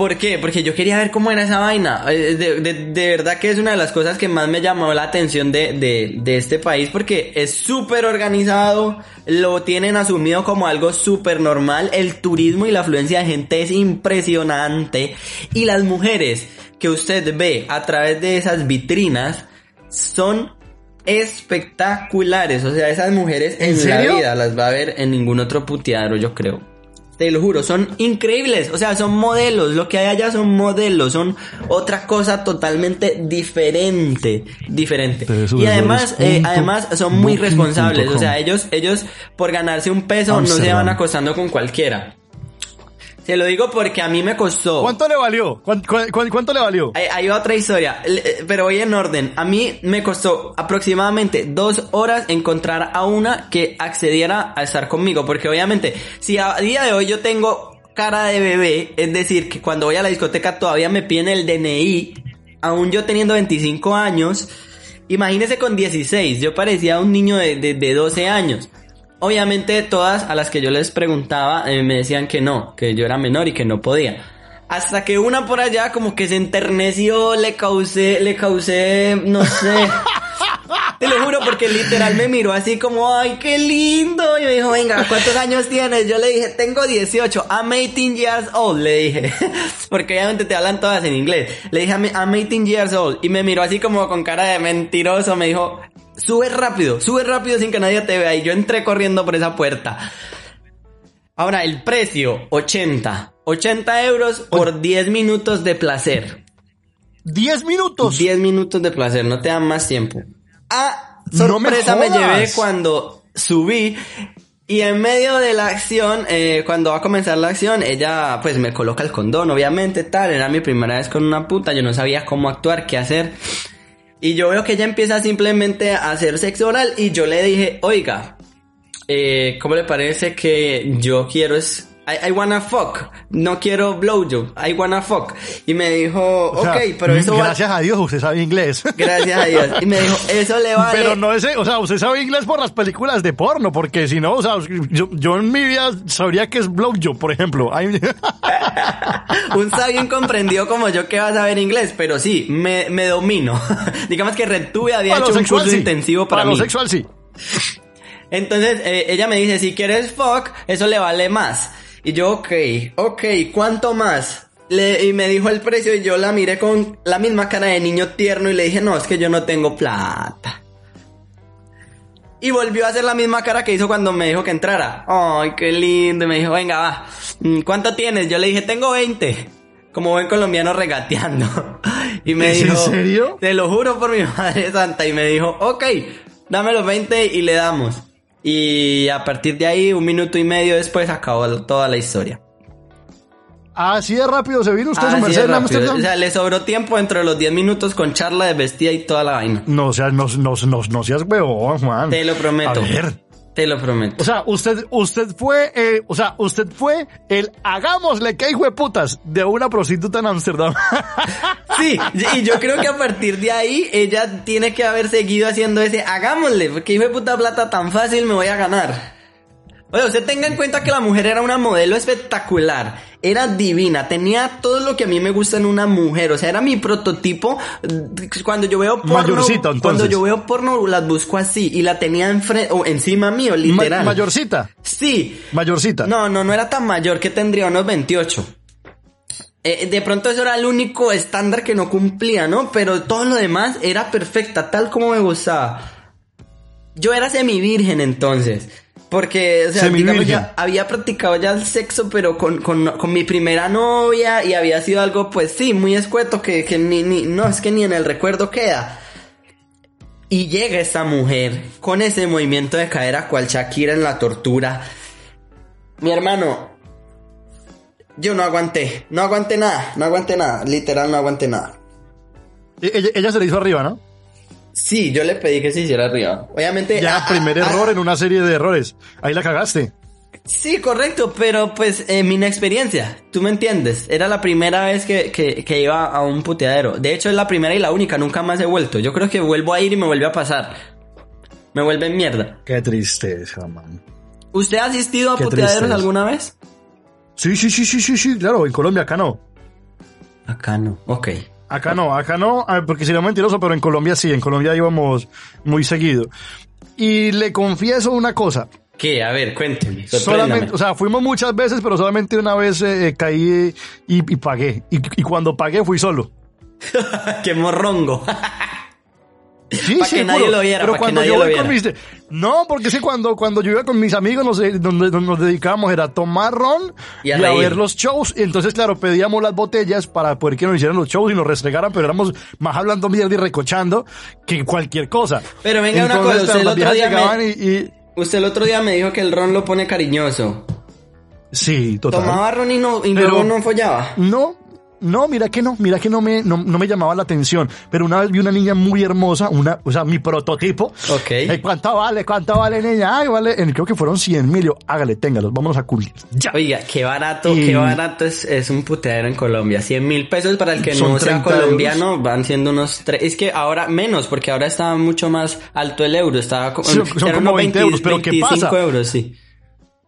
¿Por qué? Porque yo quería ver cómo era esa vaina. Eh, De, de- de verdad que es una de las cosas que más me llamó la atención de, de- de este país porque es súper organizado, lo tienen asumido como algo súper normal, el turismo y la afluencia de gente es impresionante y las mujeres que usted ve a través de esas vitrinas son espectaculares. O sea, esas mujeres ¿En en, la vida las va a ver en ningún otro puteadero, yo creo. Te lo juro, son increíbles. O sea, son modelos. Lo que hay allá son modelos. Son otra cosa totalmente diferente. Diferente. Y además, eh, además son muy responsables. O sea, ellos, ellos por ganarse un peso no se van acostando con cualquiera. Se lo digo porque a mí me costó. ¿Cuánto le valió? ¿Cuán- cuán- cuán- ¿Cuánto, le valió? Hay, hay otra historia, eh, pero voy en orden. A mí me costó aproximadamente dos horas encontrar a una que accediera a estar conmigo, porque obviamente, si a día de hoy yo tengo cara de bebé, es decir, que cuando voy a la discoteca todavía me piden el DNI, aún yo teniendo 25 años, imagínese con 16, yo parecía un niño de, de, de 12 años. Obviamente todas a las que yo les preguntaba eh, me decían que no, que yo era menor y que no podía. Hasta que una por allá como que se enterneció, le causé, le causé, no sé. Te lo juro porque literal me miró así como, ay, qué lindo. Y me dijo, venga, ¿cuántos años tienes? Yo le dije, tengo 18, I'm 18 years old, le dije. Porque obviamente te hablan todas en inglés. Le dije, I'm I'm 18 years old. Y me miró así como con cara de mentiroso. Me dijo, sube rápido, sube rápido sin que nadie te vea. Y yo entré corriendo por esa puerta. Ahora, el precio, 80. 80 euros por 10 minutos de placer. ¡Diez minutos! 10 minutos de placer, no te dan más tiempo. Ah, sorpresa me, llevé jodas. cuando subí y en medio de la acción, eh, cuando va a comenzar la acción, ella pues me coloca el condón, obviamente, tal, era mi primera vez con una puta, yo no sabía cómo actuar, qué hacer. Y yo veo que ella empieza simplemente a hacer sexo oral y yo le dije, oiga, eh, ¿cómo le parece que yo quiero es... I, I wanna fuck, no quiero blowjob, I wanna fuck. Y me dijo, O sea, ok, pero eso va- Gracias a Dios usted sabe inglés. Gracias a Dios. Y me dijo, eso le vale... Pero no ese, o sea, usted sabe inglés por las películas de porno, porque si no, o sea, yo, yo en mi vida sabría que es blowjob, por ejemplo. Un sabio incomprendido como yo que va a saber inglés, pero sí, me, me domino. Digamos que Retuve había para hecho un curso sí. intensivo para, para mí. lo sexual sí. Entonces eh, ella me dice, si quieres fuck, eso le vale más. Y yo, ok, ok, ¿cuánto más? Le- y me dijo el precio y yo la miré con la misma cara de niño tierno y le dije, no, es que yo no tengo plata. Y volvió a hacer la misma cara que hizo cuando me dijo que entrara. Ay, qué lindo. Y me dijo, venga, va. Mm, ¿Cuánto tienes? Yo le dije, tengo 20. Como buen colombiano regateando. Y me ¿Es en dijo, serio? te lo juro por mi madre santa. Y me dijo, ok, dame los 20 y le damos. Y a partir de ahí, un minuto y medio después, acabó toda la historia. Así de rápido se vino usted su merced en. Amsterdam. O sea, le sobró tiempo dentro de los 10 minutos con charla de vestida y toda la vaina. No, o sea, no, no, no, no seas huevón, Juan. Te lo prometo. A ver. Te lo prometo. O sea, usted, usted fue, eh, o sea, usted fue el hagámosle que hijo de putas de una prostituta en Amsterdam. Sí, y yo creo que a partir de ahí ella tiene que haber seguido haciendo ese, hagámosle, porque hijo de puta plata tan fácil me voy a ganar. Oye, usted tenga en cuenta que la mujer era una modelo espectacular, era divina, tenía todo lo que a mí me gusta en una mujer, o sea, era mi prototipo. Cuando yo veo porno, Mayorcita, entonces. cuando yo veo porno las busco así y la tenía enfrente o encima mío, Ma- literal. mayorcita, Sí, mayorcita. no, no, no era tan mayor que tendría unos 28. Eh, de pronto eso era el único estándar que no cumplía, ¿no? Pero todo lo demás era perfecta, tal como me gustaba. Yo era semivirgen entonces. Porque, o sea, Semivirgen. digamos, ya había practicado ya el sexo, pero con, con, con mi primera novia y había sido algo, pues sí, muy escueto, que, que ni, ni, no, es que ni en el recuerdo queda. Y llega esta mujer con ese movimiento de cadera cual Shakira en la tortura. Mi hermano, yo no aguanté, no aguanté nada, no aguanté nada, literal no aguanté nada. E- Ella, ella se le hizo arriba, ¿no? Sí, yo le pedí que se hiciera arriba. Obviamente. Ya, ah, primer ah, error en una serie de errores. Ahí la cagaste. Sí, correcto, pero pues en mi inexperiencia, tú me entiendes. Era la primera vez que, que, que iba a un puteadero. De hecho, es la primera y la única, nunca más he vuelto. Yo creo que vuelvo a ir y me vuelve a pasar. Me vuelve en mierda. Qué tristeza, man. ¿Usted ha asistido a Qué puteaderos tristeza. alguna vez? Sí, sí, sí, sí, sí, sí, claro, en Colombia acá no. Acá no. Ok. Acá no, acá no, ah, porque sería mentiroso, pero en Colombia sí, en Colombia íbamos muy seguido. Y le confieso una cosa, ¿Qué? A ver, cuénteme. solamente, o sea, fuimos muchas veces, pero solamente una vez eh, caí y, y pagué. Y, y cuando pagué fui solo. ¡Qué morrongo! Sí, Pa' que sí, nadie lo viera, Pero cuando yo voy con mis... No, porque que cuando, cuando yo iba con mis amigos nos, eh, donde, donde nos dedicábamos era a tomar ron Y y a ver los shows. Y entonces, claro, pedíamos las botellas para poder que nos hicieran los shows y nos restregaran, pero éramos más hablando mierda y recochando que cualquier cosa. Pero venga una cosa, usted el otro día me- llegaban y, y- Usted el otro día me dijo que el ron lo pone cariñoso. Sí, total. Tomaba ron y, no, y luego no follaba. No, no, mira que no, mira que no me, no, no me llamaba la atención. Pero una vez vi una niña muy hermosa, una, o sea, mi prototipo. Ok. Ay, ¿Cuánto vale? ¿Cuánto vale, niña? Ay, vale. En- Creo que fueron 100 mil. Yo, hágale, téngalos, vámonos a cubrir. Ya. Oiga, qué barato, Y- qué barato es, es un puteadero en Colombia. 100 mil pesos para el que Son no sea 30 colombiano van siendo unos tres. Es que ahora menos, porque ahora está mucho más alto el euro. Estaba co- Son- como unos 20 euros, pero ¿qué 25 pasa? euros, sí.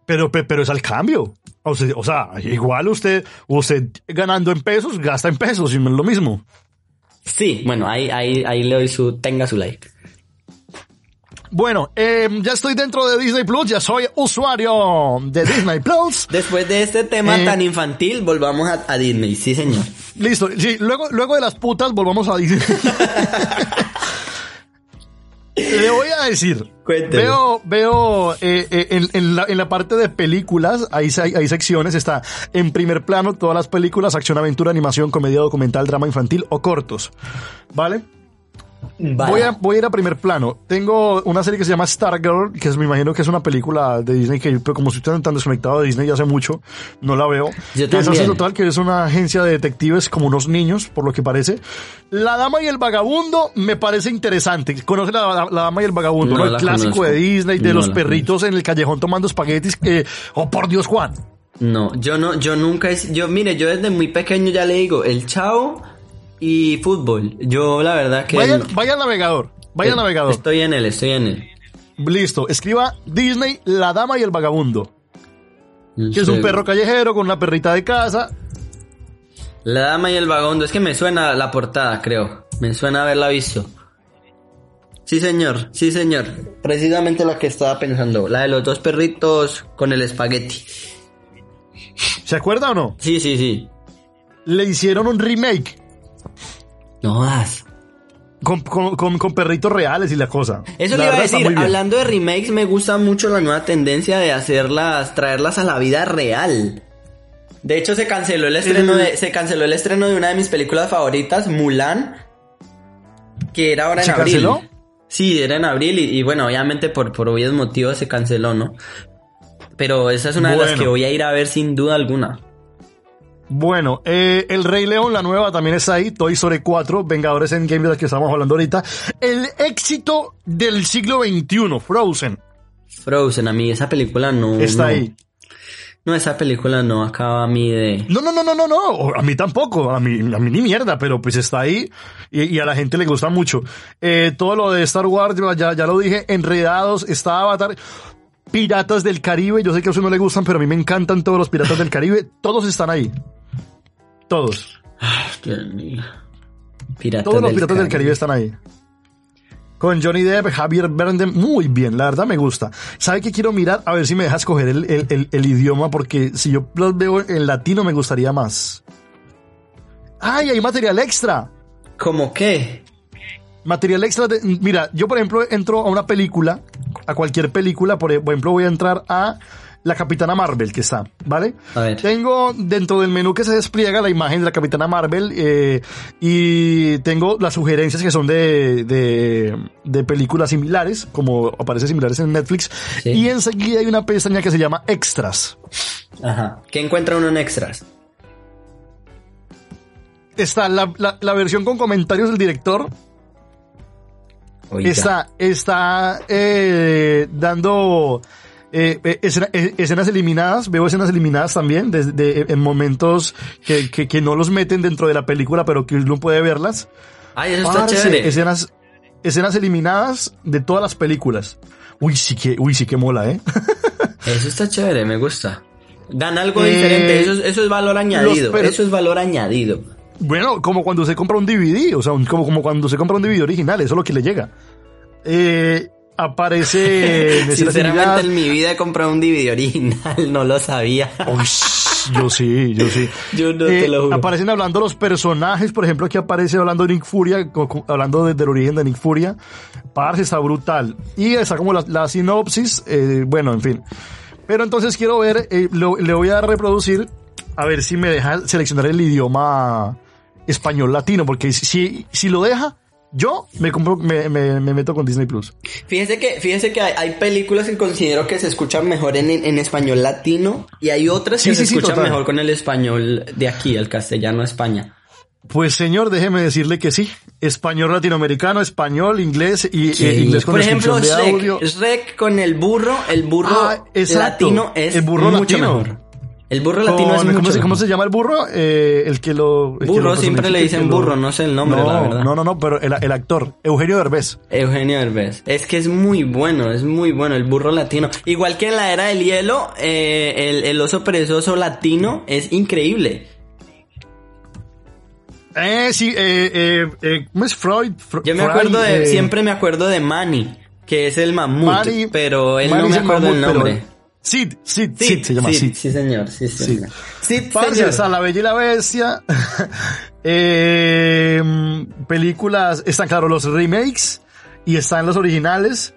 Pero, pe- pero es al cambio. O sea, o sea, igual usted, usted ganando en pesos, gasta en pesos y no es lo mismo. Sí, bueno, ahí, ahí, ahí le doy su, tenga su like. Bueno, eh, ya estoy dentro de Disney Plus, ya soy usuario de Disney Plus. Después de este tema Eh. tan infantil, volvamos a, a Disney, sí señor. Listo, sí, luego, luego de las putas volvamos a Disney. Le voy a decir. Cuénteme. Veo, veo eh, eh, en, en la, en la parte de películas, hay, hay secciones, está en primer plano todas las películas, acción, aventura, animación, comedia, documental, drama infantil o cortos. ¿Vale? Voy a, voy a ir a primer plano. Tengo una serie que se llama Stargirl, que es, me imagino que es una película de Disney, que pero como estoy tan desconectado de Disney ya hace mucho, no la veo. Yo también. total, que es una agencia de detectives como unos niños, por lo que parece. La Dama y el Vagabundo me parece interesante. ¿Conoce la, la- la Dama y el Vagabundo? No ¿no? El clásico conozco. de Disney, de No los perritos en el callejón tomando espaguetis. Que, oh, por Dios, Juan. No, yo no, yo nunca, yo mire, yo desde muy pequeño ya le digo, el chavo y fútbol. Yo la verdad que... Vaya, vaya al navegador. Vaya al navegador. Estoy en él, estoy en él. Listo. Escriba Disney, La Dama y el Vagabundo. Que es un perro callejero con una perrita de casa. La dama y el vagabundo, es que me suena la portada, creo. Me suena haberla visto. Sí, señor, sí, señor. Precisamente la que estaba pensando. La de los dos perritos con el espagueti. ¿Se acuerda o no? Sí, sí, sí. Le hicieron un remake No más. con, con, con- con perritos reales y la cosa. Eso La le iba a decir, hablando de remakes, me gusta mucho la nueva tendencia de hacerlas, traerlas a la vida real. De hecho, se canceló el estreno de, se canceló el estreno de una de mis películas favoritas, Mulan, que era ahora en ¿Se abril. canceló? Sí, era en abril y, y bueno, obviamente por, por obvios motivos se canceló, ¿no? Pero esa es una de las que voy a ir a ver sin duda alguna. Bueno, eh, El Rey León, la nueva, también está ahí. Toy Story 4, Vengadores Endgame de la que estamos hablando ahorita. El éxito del siglo XXI, Frozen, Frozen, a mí esa película no. está no. ahí. No, esa película no acaba a mí de. No, no, no, no, no, no. A mí tampoco. A mí, a mí ni mierda, pero pues está ahí y, y a la gente le gusta mucho. Eh, todo lo de Star Wars, ya, ya lo dije, Enredados, está Avatar, Piratas del Caribe. Yo sé que a usted no le gustan, pero a mí me encantan todos los Piratas del Caribe. Todos están ahí. Todos. Dios mío. Piratas Todos los Piratas del Caribe están ahí. Con Johnny Depp, Javier Bardem, muy bien, la verdad me gusta. ¿Sabe qué quiero mirar? A ver si me dejas coger el, el- el- el idioma, porque si yo los veo en latino me gustaría más. ¡Ay, hay material extra! ¿Cómo qué? Material extra de, mira, yo por ejemplo entro a una película, a cualquier película, por ejemplo voy a entrar a la Capitana Marvel que está, ¿vale? A ver. Tengo dentro del menú que se despliega la imagen de la Capitana Marvel eh, y tengo las sugerencias que son de, de, de películas similares, como aparece similares en Netflix, Sí. y enseguida hay una pestaña que se llama Extras. Ajá. ¿Qué encuentra uno en extras? Está la, la, la versión con comentarios del director, Oiga. está, está eh, dando eh, eh, escena- eh, escenas eliminadas, veo escenas eliminadas también, de, de- en momentos que, que, que no los meten dentro de la película, pero que uno puede verlas. Ay, eso está chévere. escenas, escenas eliminadas de todas las películas. Uy, sí que, uy, sí que mola, ¿eh? Eso está chévere, me gusta. Dan algo Eh, diferente, eso, es- eso es valor añadido. pero- Eso es valor añadido. bueno, como cuando se compra un DVD, o sea, un- como, como cuando se compra un DVD original, eso es lo que le llega. Eh, aparece en Sinceramente, en mi vida he comprado un DVD original, no lo sabía. Uy, yo sí, yo sí. Yo no Eh, te lo juro. Aparecen hablando los personajes, por ejemplo, aquí aparece hablando de Nick Furia, hablando de- del origen de Nick Furia. Parce, está brutal. Y está como la, la sinopsis, eh, bueno, en fin. Pero entonces quiero ver, eh, lo- le voy a reproducir, a ver si me deja seleccionar el idioma español latino, porque si, si lo deja, yo me compro, me, me, me meto con Disney Plus. Fíjese que, fíjese que hay, hay películas que considero que se escuchan mejor en, en español latino y hay otras que Sí, se sí, sí, escuchan mejor con el español de aquí, el castellano España. Pues señor, déjeme decirle que sí. Español latinoamericano, español, inglés y eh, inglés con Por ejemplo, de audio. Shrek, Shrek con el burro, el burro Ah, latino es El burro mucho latino. mejor. El burro latino es mucho ¿cómo, se, cómo se llama el burro? Eh, el que lo... el que Burro, lo siempre le dicen lo- burro, no sé el nombre, no, la verdad. No, no, no, pero el, el actor, Eugenio Derbez. Eugenio Derbez. Es que es muy bueno, es muy bueno el burro latino. Igual que en la era del hielo, eh, el, el oso perezoso latino es increíble. Eh, sí, eh, eh, eh, ¿cómo es Freud? Fr- Yo me Freud, acuerdo de, eh, siempre me acuerdo de Manny, que es el mamut, Manny- pero él Manny no me es el acuerdo el mamut, pero- Sid, Sid, Sid, se llama sí, Sid. sí, señor, sí, sí, Sid. señor. Sid, Parce, señor. está La Bella y la Bestia. Eh, películas, están claro los remakes y están los originales.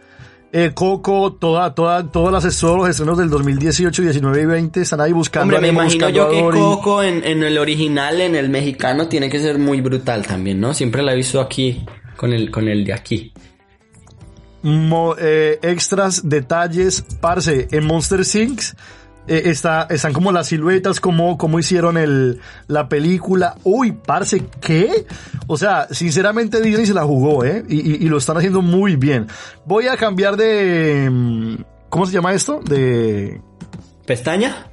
Eh, Coco, toda, toda, todas las todos los estrenos del 2018, 19 y 20 están ahí buscando. Hombre, a me imagino yo a que. Coco en, en el original, en el mexicano, tiene que ser muy brutal también, ¿no? Siempre la he visto aquí. con el, con el de aquí. Mo- eh, extras, detalles, parce, en Monster Inc. eh, está, están como las siluetas, como, como hicieron el, la película. Uy, parce, ¿qué? O sea, sinceramente Disney se la jugó, ¿eh? Y, y- y lo están haciendo muy bien. Voy a cambiar de, mm, ¿cómo se llama esto? De, ¿Pestaña?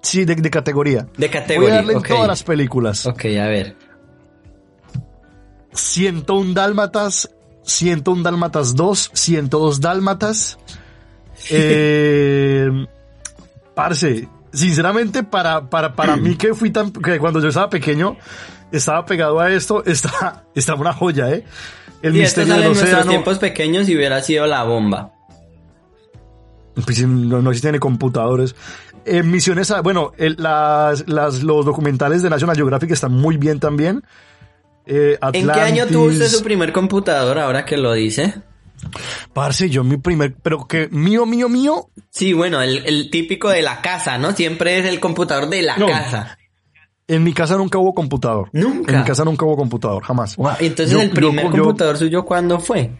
sí, de, de categoría. De Voy categoría. a darle en ok. todas las películas. Ok, a ver. 101 dálmatas, 101 dálmatas 2, 102 dálmatas. Eh, parce, sinceramente para, para, para mí que fui tan, que cuando yo estaba pequeño, estaba pegado a esto, está, está una joya, eh. El Y esto misterio sale del en nuestros océano. tiempos pequeños y hubiera sido la bomba. Pues no, no existen computadores. Eh, misiones, a- bueno, el- las, las, los documentales de National Geographic están muy bien también. Eh, ¿En qué año tuvo usted su primer computador ahora que lo dice? Parce, yo mi primer, pero que mío, mío, mío, Sí, bueno, el, el típico de la casa, ¿no? Siempre es el computador de la No. casa. En mi casa nunca hubo computador. Nunca. En mi casa nunca hubo computador, jamás. Wow, Entonces Yo- el primer yo- computador suyo, ¿cuándo fue?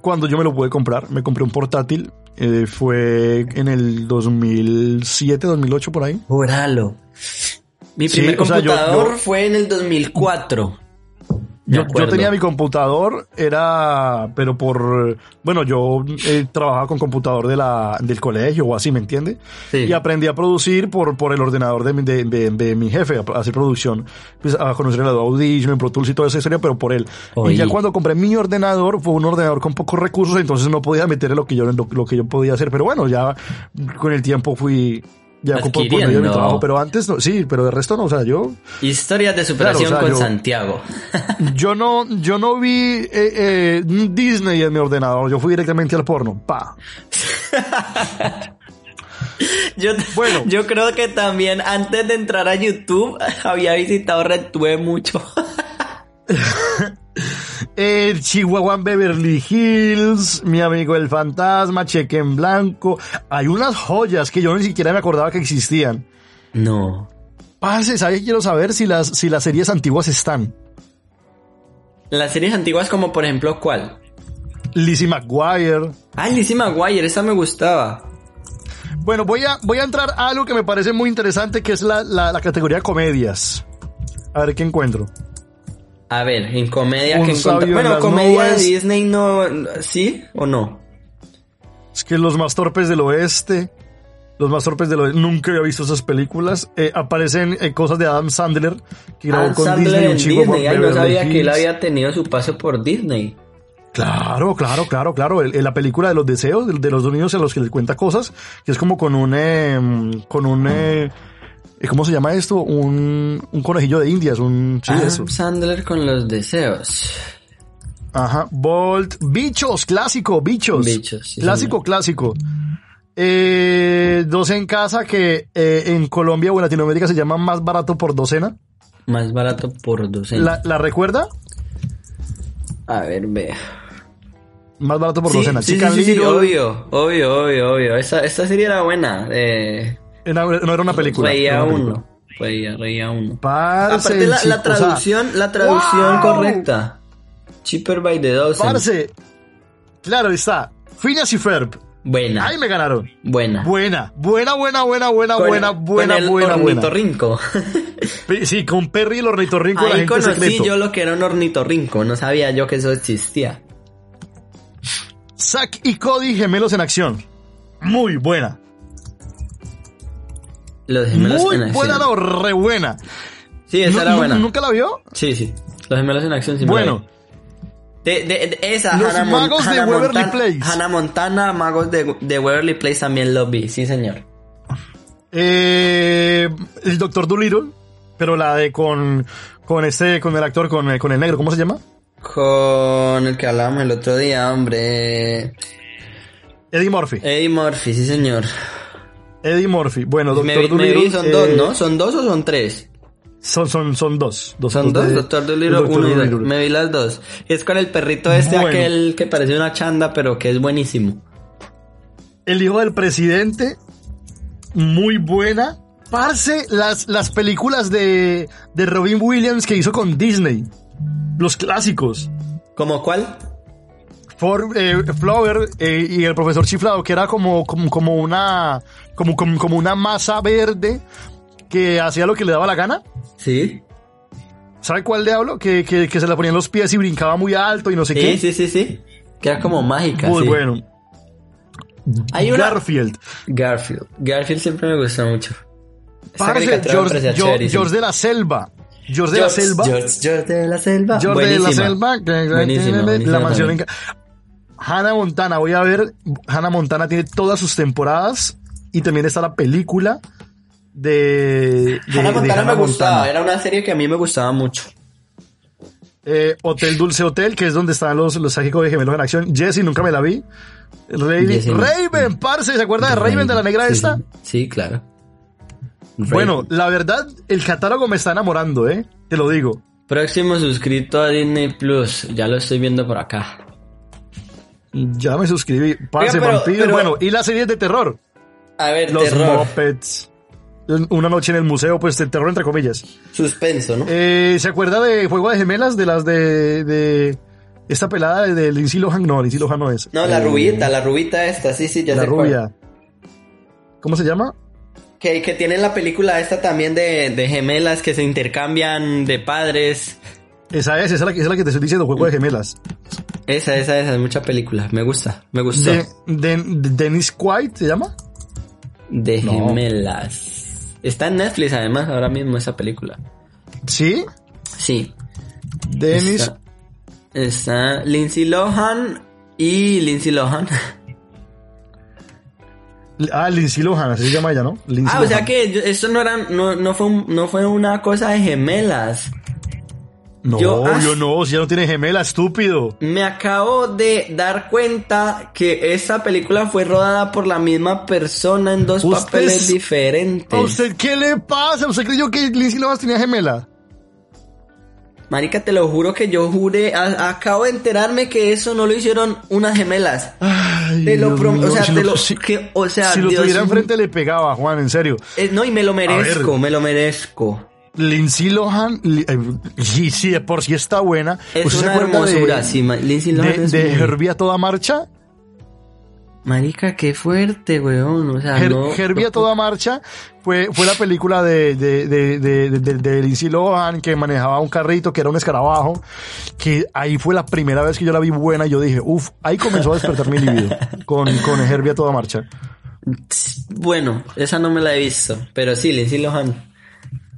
cuando yo me lo pude comprar, me compré un portátil. eh, fue en el 2007, 2008 por ahí. Júralo. Mi Sí, primer o sea, yo- computador fue en el 2004. Yo, yo tenía mi computador, era, pero por, bueno, yo eh, trabajaba con computador de la, del colegio o así, ¿me entiende? Sí. Y aprendí a producir por, por el ordenador de, mi- de, de- de mi jefe, a hacer producción, pues a conocer el Audition, Pro Tools y toda esa historia, pero por él. Oye. Y ya cuando compré mi ordenador, fue un ordenador con pocos recursos, entonces no podía meterle lo que yo, lo, lo que yo podía hacer, pero bueno, ya con el tiempo fui, ya por medio de mi trabajo, pero antes no, sí, pero de resto no, o sea, yo, Historias de superación Claro, o sea, con yo- Santiago. yo no, yo no vi eh, eh, Disney en mi ordenador, yo fui directamente al porno, pa. Yo, Bueno. yo creo que también antes de entrar a YouTube había visitado RedTube mucho. El Chihuahua Beverly Hills, mi amigo el fantasma, cheque en blanco. Hay unas joyas que yo ni siquiera me acordaba que existían. No. Pase, ¿sabes? Quiero saber si las, si las series antiguas están. Las series antiguas como por ejemplo ¿cuál? Lizzie McGuire. Ah, Lizzie McGuire, esa me gustaba. Bueno, voy a, voy a entrar a algo que me parece muy interesante, que es la, la, la categoría comedias. A ver qué encuentro. A ver, en comedia que encontré. sabio en Bueno, comedia de. Disney no, ¿sí o no? Es que los más torpes del oeste, los más torpes del oeste, nunca había visto esas películas. Eh, aparecen eh, cosas de Adam Sandler, que grabó Adam con Sandler Disney, un en chico Disney. Ay, no sabía que él había tenido su paso por Disney. Claro, claro, claro, claro. El- el- la película de los deseos, de, de los dos niños a los que les cuenta cosas, que es como con un, eh, con un, eh, ¿cómo se llama esto? Un, un conejillo de indias, un, sí, eso. Adam Sandler con los deseos. Ajá. Bolt, bichos, clásico, bichos. Bichos, sí, clásico, clásico. Eh, dos en casa que eh, en Colombia o en Latinoamérica se llama más barato por docena. Más barato por docena. ¿La, la recuerda? A ver, vea. Más barato por Sí, docena. sí, Chicken sí, sí, obvio, obvio, obvio, obvio. Esa, esa serie era buena. Eh, Era- no era una película. reía era una película. uno. Reía, reía uno. Parce, Aparte la, la chico, o sea, traducción, la traducción ¡wow! correcta. Cheaper by the dozen. Parce, claro está. Phineas y Ferb. Buena, Ahí me ganaron. buena. Buena, buena, buena, buena, buena, Con- buena, con buena, el buena, buena. ornitorrinco. Pe- Sí, con Perry y el ornitorrinco la Ahí gente conocí secreto. yo lo que era un ornitorrinco. No sabía yo que eso existía. Zack y Cody gemelos en acción. Muy buena. Los gemelos Muy en acción. buena, no, re buena. Sí, esa era buena. ¿Nunca la vio? Sí, sí. Los gemelos en acción sí Bueno. De, de, de- esa, Los Hannah Mon- magos de Hannah Waverly Montana- Place. Hannah Montana, magos de, de Waverly Place también lo vi, sí señor. eh, el Doctor Dolittle, pero la de con, con este, con el actor, con, con el negro, ¿cómo se llama? Con el que hablábamos el otro día, hombre. Eddie Murphy. Eddie Murphy, sí señor. Eddie Murphy. Bueno, Doctor Dolittle. son eh, dos, ¿no? ¿Son dos o son tres? Son, son, son dos. dos Son dos, de- Doctor Dolittle uno y dos. Dolittle. Me vi las dos. Es con el perrito este, Bueno. aquel que parece una chanda, pero que es buenísimo. El hijo del presidente, muy buena. Parce, las, las películas de, de Robin Williams que hizo con Disney. Los clásicos. ¿Cómo cuál? For, eh, Flower eh, y el profesor chiflado, que era como, como, como una, como, como, como una masa verde que hacía lo que le daba la gana. Sí. ¿Sabe cuál le hablo? Que, que, que se le ponían los pies y brincaba muy alto y no sé Sí, qué. sí, sí, sí. Que era como mágica. Muy sí. bueno. Hay una... Garfield. Garfield. Garfield siempre me gustó mucho. Parce, George, George- de la Selva. George de la Selva. George, George de la Selva. George de la. Selva. Buenísima, la mansión en... Hannah Montana, voy a ver. Hannah Montana tiene todas sus temporadas y también está la película de, de, Hannah de Montana me gustaba. Montana. Era una serie que a mí me gustaba mucho. Eh, Hotel Dulce Hotel, que es donde están los, los trágicos de gemelos en acción. Jessie, nunca me la vi. Raven. Raven, parce, ¿se acuerda de Raven de la negra Sí, esta? Sí, claro. Bueno, la verdad, el catálogo me está enamorando, ¿eh? Te lo digo. Próximo suscrito a Disney Plus. Ya lo estoy viendo por acá. Ya me suscribí. Parce, Oiga, pero- vampiros. pero- Bueno, y las series de terror. A ver, Los terror. Muppets. Una noche en el museo, pues de terror entre comillas. Suspenso, ¿no? Eh, ¿Se acuerda de Juego de Gemelas? De las de, de esta pelada de, de Lindsay Lohan. No, Lindsay Lohan no es. No, la Eh, rubita, la rubita esta, sí, sí, ya La sé cuál. rubia. ¿Cómo se llama? Que, que tiene la película esta también de, de gemelas que se intercambian de padres. Esa es, esa es la, que- esa es la que te estoy diciendo, Juego de Gemelas. Esa, esa, esa, es mucha película. Me gusta, me gustó. De, de- de Dennis Quaid, ¿se llama? De No. gemelas. Está en Netflix además ahora mismo esa película. Sí. Sí. Dennis. Está, está Lindsay Lohan y Lindsay Lohan. Ah, Lindsay Lohan, así se llama ella, ¿no? Lindsay Ah, o sea Lohan. que esto no era, no, no fue, no fue una cosa de gemelas. No, yo- yo, ah. no, si ya no tiene gemela, estúpido. Me acabo de dar cuenta que esa película fue rodada por la misma persona en dos papeles es- diferentes. ¿A usted qué le pasa? ¿Usted creyó que Lindsay Lohan tenía gemela? Marica, te lo juro que yo juré, a- acabo de enterarme que eso no lo hicieron unas gemelas. Ay, Te lo Dios prom- mío, o sea, si te lo, si, que- o sea, si lo Dios tuviera enfrente le pegaba, Juan, en serio. Eh, no, y me lo merezco, me lo merezco. Lindsay Lohan, eh, sí, sí, de por sí está buena. Es ¿Usted se una hermosura, de, sí, Lindsay Lohan de, es de muy- Herbie a toda marcha? Marica, qué fuerte, weón, o sea, Her- no... Herbie a toda marcha fue, fue la película de, de, de, de, de, de Lindsay Lohan que manejaba un carrito que era un escarabajo. Que ahí fue la primera vez que yo la vi buena y yo dije, uff, ahí comenzó a despertar mi libido con, con Herbie a toda marcha. Bueno, esa no me la he visto, pero sí, Lindsay Lohan.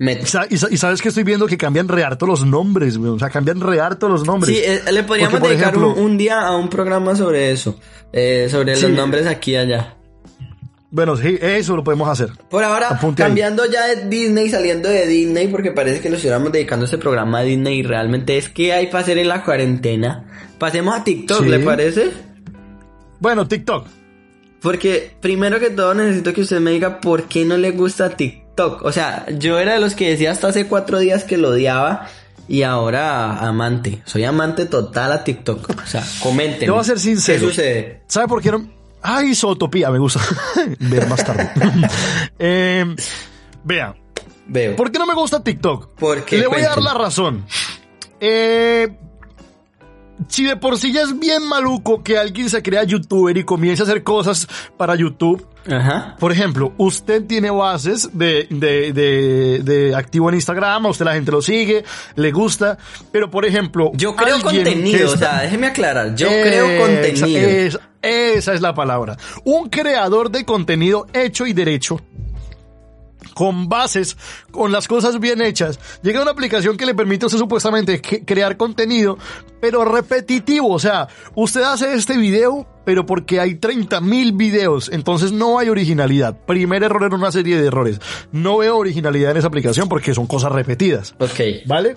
Y, sa- y sa- y sabes que estoy viendo que cambian re harto los nombres, güey. O sea, cambian re harto los nombres. Sí, eh, le podríamos Porque, dedicar ejemplo, un, un día a un programa sobre eso, eh, sobre Sí. los nombres aquí y allá. Bueno, sí, eso lo podemos hacer. Por ahora, Apunte ahí. cambiando ya de Disney, saliendo de Disney, porque parece que nos estuviéramos dedicando a este programa a Disney y realmente es que hay para hacer en la cuarentena. Pasemos a TikTok, Sí. ¿le parece? Bueno, TikTok. Porque primero que todo necesito que usted me diga por qué no le gusta TikTok. O sea, yo era de los que decía hasta hace cuatro días que lo odiaba y ahora amante. Soy amante total a TikTok. O sea, comenten. Te voy a ser sincero. ¿Qué sucede? ¿Sabe por qué no? Ay, Zootopía, me gusta. Ver más tarde. eh, vea, Veo. ¿por qué no me gusta TikTok? ¿Por qué? Le voy a dar la razón. Eh, si de por sí ya es bien maluco que alguien se crea youtuber y comience a hacer cosas para YouTube, Ajá. por ejemplo, usted tiene bases de, de, de, de activo en Instagram, a usted la gente lo sigue, le gusta, pero por ejemplo... Yo creo contenido, o sea, déjeme aclarar. Yo Esa- creo contenido. es- esa es la palabra. Un creador de contenido hecho y derecho con bases, con las cosas bien hechas, llega una aplicación que le permite a usted supuestamente crear contenido, pero repetitivo. O sea, usted hace este video, pero porque hay 30 mil videos, entonces no hay originalidad. Primer error en una serie de errores. No veo originalidad en esa aplicación porque son cosas repetidas. Ok. ¿Vale?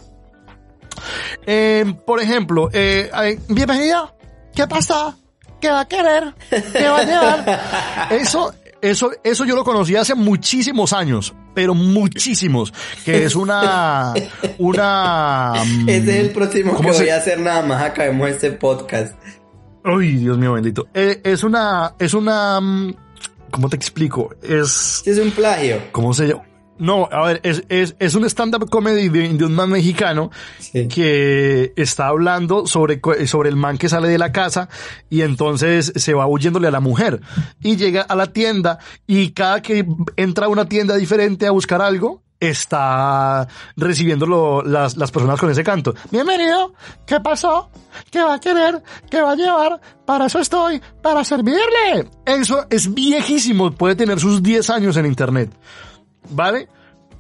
Eh, por ejemplo, eh, bienvenida. ¿Qué pasa? ¿Qué va a querer? ¿Qué va a llevar? Eso, eso, eso yo lo conocí hace muchísimos años, pero muchísimos, que es una, una, mm, Ese es el próximo que ¿Cómo se- voy a hacer nada más. Acabemos este podcast. Uy, Dios mío bendito. Eh, es una, es una, mm, ¿cómo te explico? Es, es un plagio. ¿cómo se llama? No, a ver, es, es, es un stand-up comedy de, de un man mexicano Sí. que está hablando sobre, sobre el man que sale de la casa y entonces se va huyéndole a la mujer y llega a la tienda y cada que entra a una tienda diferente a buscar algo, está recibiendo lo- las, las personas con ese canto. Bienvenido, ¿qué pasó? ¿Qué va a querer? ¿Qué va a llevar? Para eso estoy, para servirle. Eso es viejísimo, puede tener sus 10 años en internet. ¿Vale?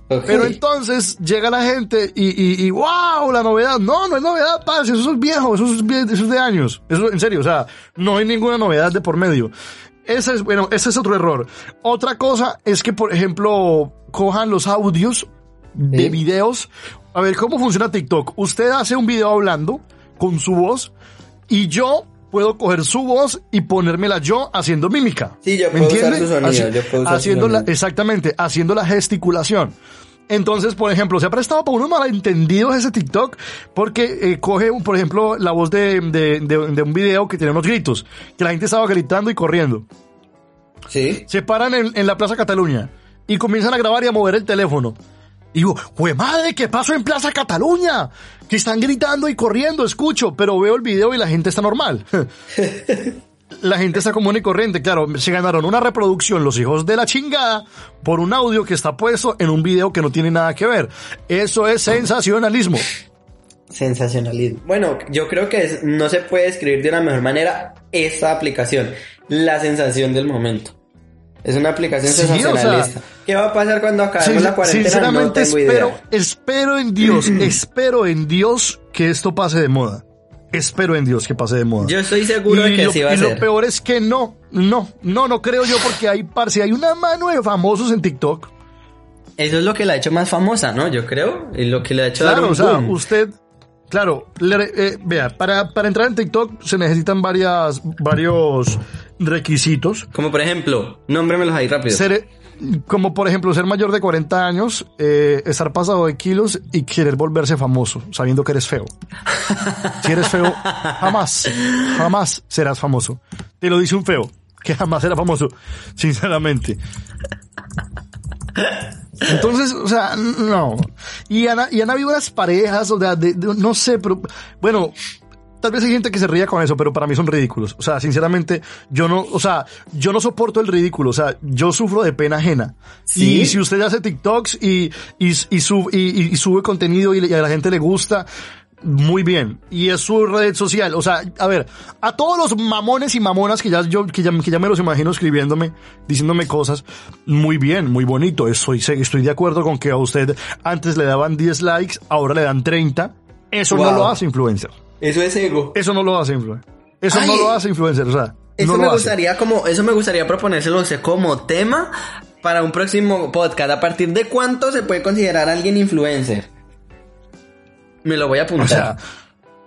Pero entonces llega la gente y, y, y wow, la novedad. No, no es novedad, parce, eso es viejo, eso es, vie- eso es de años. Eso, en serio, o sea, no hay ninguna novedad de por medio. Ese es, bueno, ese es otro error. Otra cosa es que, por ejemplo, cojan los audios de videos. A ver, ¿cómo funciona TikTok? Usted hace un video hablando con su voz y yo puedo coger su voz y ponérmela yo haciendo mímica. Sí, yo ¿Me puedo usar entiende? su sonido, yo puedo usar su haciendo la- exactamente, haciendo la gesticulación. Entonces, por ejemplo, se ha prestado para unos malentendidos ese TikTok porque eh, coge, por ejemplo, la voz de, de, de- de un video que tiene unos gritos, que la gente estaba gritando y corriendo. Sí. Se paran en, en la Plaza Cataluña y comienzan a grabar y a mover el teléfono. Y digo, ¡jue madre! ¿Qué pasó en Plaza Cataluña? Que están gritando y corriendo, escucho, pero veo el video y la gente está normal. la gente está común y corriente. Claro, se ganaron una reproducción los hijos de la chingada por un audio que está puesto en un video que no tiene nada que ver. Eso es sensacionalismo. Sensacionalismo. Bueno, yo creo que no se puede describir de una mejor manera esta aplicación. La sensación del momento. Es una aplicación Sí, o sea, sensacionalista. ¿Qué va a pasar cuando acabemos Sin- la cuarentena? sinceramente no tengo espero, idea. espero en Dios, espero en Dios que esto pase de moda. Espero en Dios que pase de moda. Yo estoy seguro de y que lo, sí va a y lo ser. peor es que no, no, no, no creo yo porque hay parce, hay una mano de famosos en TikTok. Eso es lo que la ha hecho más famosa, ¿no? Yo creo. Y lo que le ha hecho dar Claro, un o sea, boom. usted, claro, le- eh, vea, para, para entrar en TikTok se necesitan varias, varios requisitos. Como por ejemplo, nómbremelos ahí rápido. Ser, como por ejemplo, ser mayor de 40 años, eh, estar pasado de kilos y querer volverse famoso, sabiendo que eres feo. Si eres feo, jamás, jamás serás famoso. Te lo dice un feo, que jamás será famoso, sinceramente. Entonces, o sea, no. Y han, y han habido unas parejas, o sea, de- de- no sé, pero, bueno, tal vez hay gente que se ría con eso, pero para mí son ridículos. O sea, sinceramente, yo no, o sea, yo no soporto el ridículo. O sea, yo sufro de pena ajena. ¿Sí? Y si usted hace TikToks y, y, y, sub- y- y sube contenido y, a la gente le gusta, muy bien. Y es su red social. O sea, a ver, a todos los mamones y mamonas que ya yo, que ya, que ya me los imagino escribiéndome, diciéndome cosas, muy bien, muy bonito. Estoy, estoy de acuerdo con que a usted antes le daban 10 likes, ahora le dan 30. Eso no lo hace influencer. Eso es ego. Eso no lo hace influencer. Eso Ay. no lo hace influencer, o sea, Eso no me lo hace. gustaría como, eso me gustaría proponérselo como tema para un próximo podcast. ¿A partir de cuánto se puede considerar alguien influencer? Me lo voy a apuntar. O sea,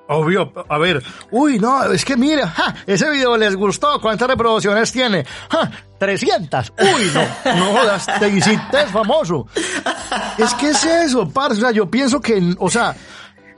obvio, a ver, uy, no, es que mira, ja, ese video les gustó, ¿cuántas reproducciones tiene? Ja, 300, uy, no, no jodas, te hiciste famoso. Es que es eso, parce, o sea, yo pienso que, o sea,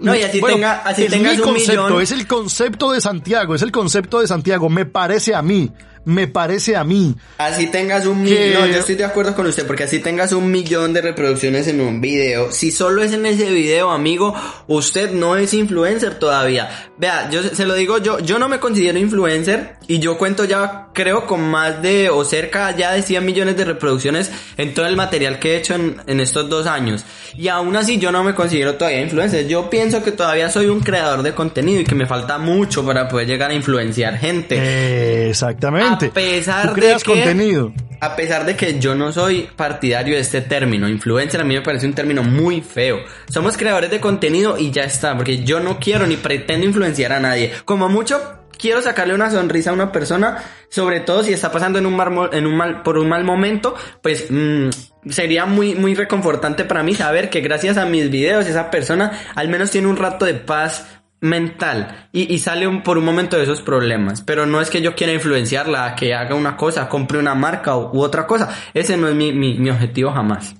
No, y así tenga- así es tengas mi un concepto, millón. es el concepto de Santiago, es el concepto de Santiago, me parece a mí, me parece a mí. Así tengas un millón, no, yo estoy de acuerdo con usted, porque así tengas un millón de reproducciones en un video, si solo es en ese video, amigo, usted no es influencer todavía. Vea, yo se- lo digo yo, yo no me considero influencer y yo cuento ya, creo, con más de, o cerca ya de 100 millones de reproducciones en todo el material que he hecho en, en estos dos años. Y aún así yo no me considero todavía influencer, yo pienso que todavía soy un creador de contenido y que me falta mucho para poder llegar a influenciar gente. Eh, exactamente. A pesar Tú creas de que- contenido. A pesar de que yo no soy partidario de este término, influencer a mí me parece un término muy feo. Somos creadores de contenido y ya está, porque yo no quiero ni pretendo influenciar a nadie. Como mucho quiero sacarle una sonrisa a una persona, sobre todo si está pasando en un, mal mo- en un mal, por un mal momento, pues mm, sería muy, muy reconfortante para mí saber que gracias a mis videos esa persona al menos tiene un rato de paz mental y, y sale un- por un momento de esos problemas. Pero no es que yo quiera influenciarla a que haga una cosa, compre una marca u, u otra cosa. Ese no es mi, mi, mi objetivo jamás.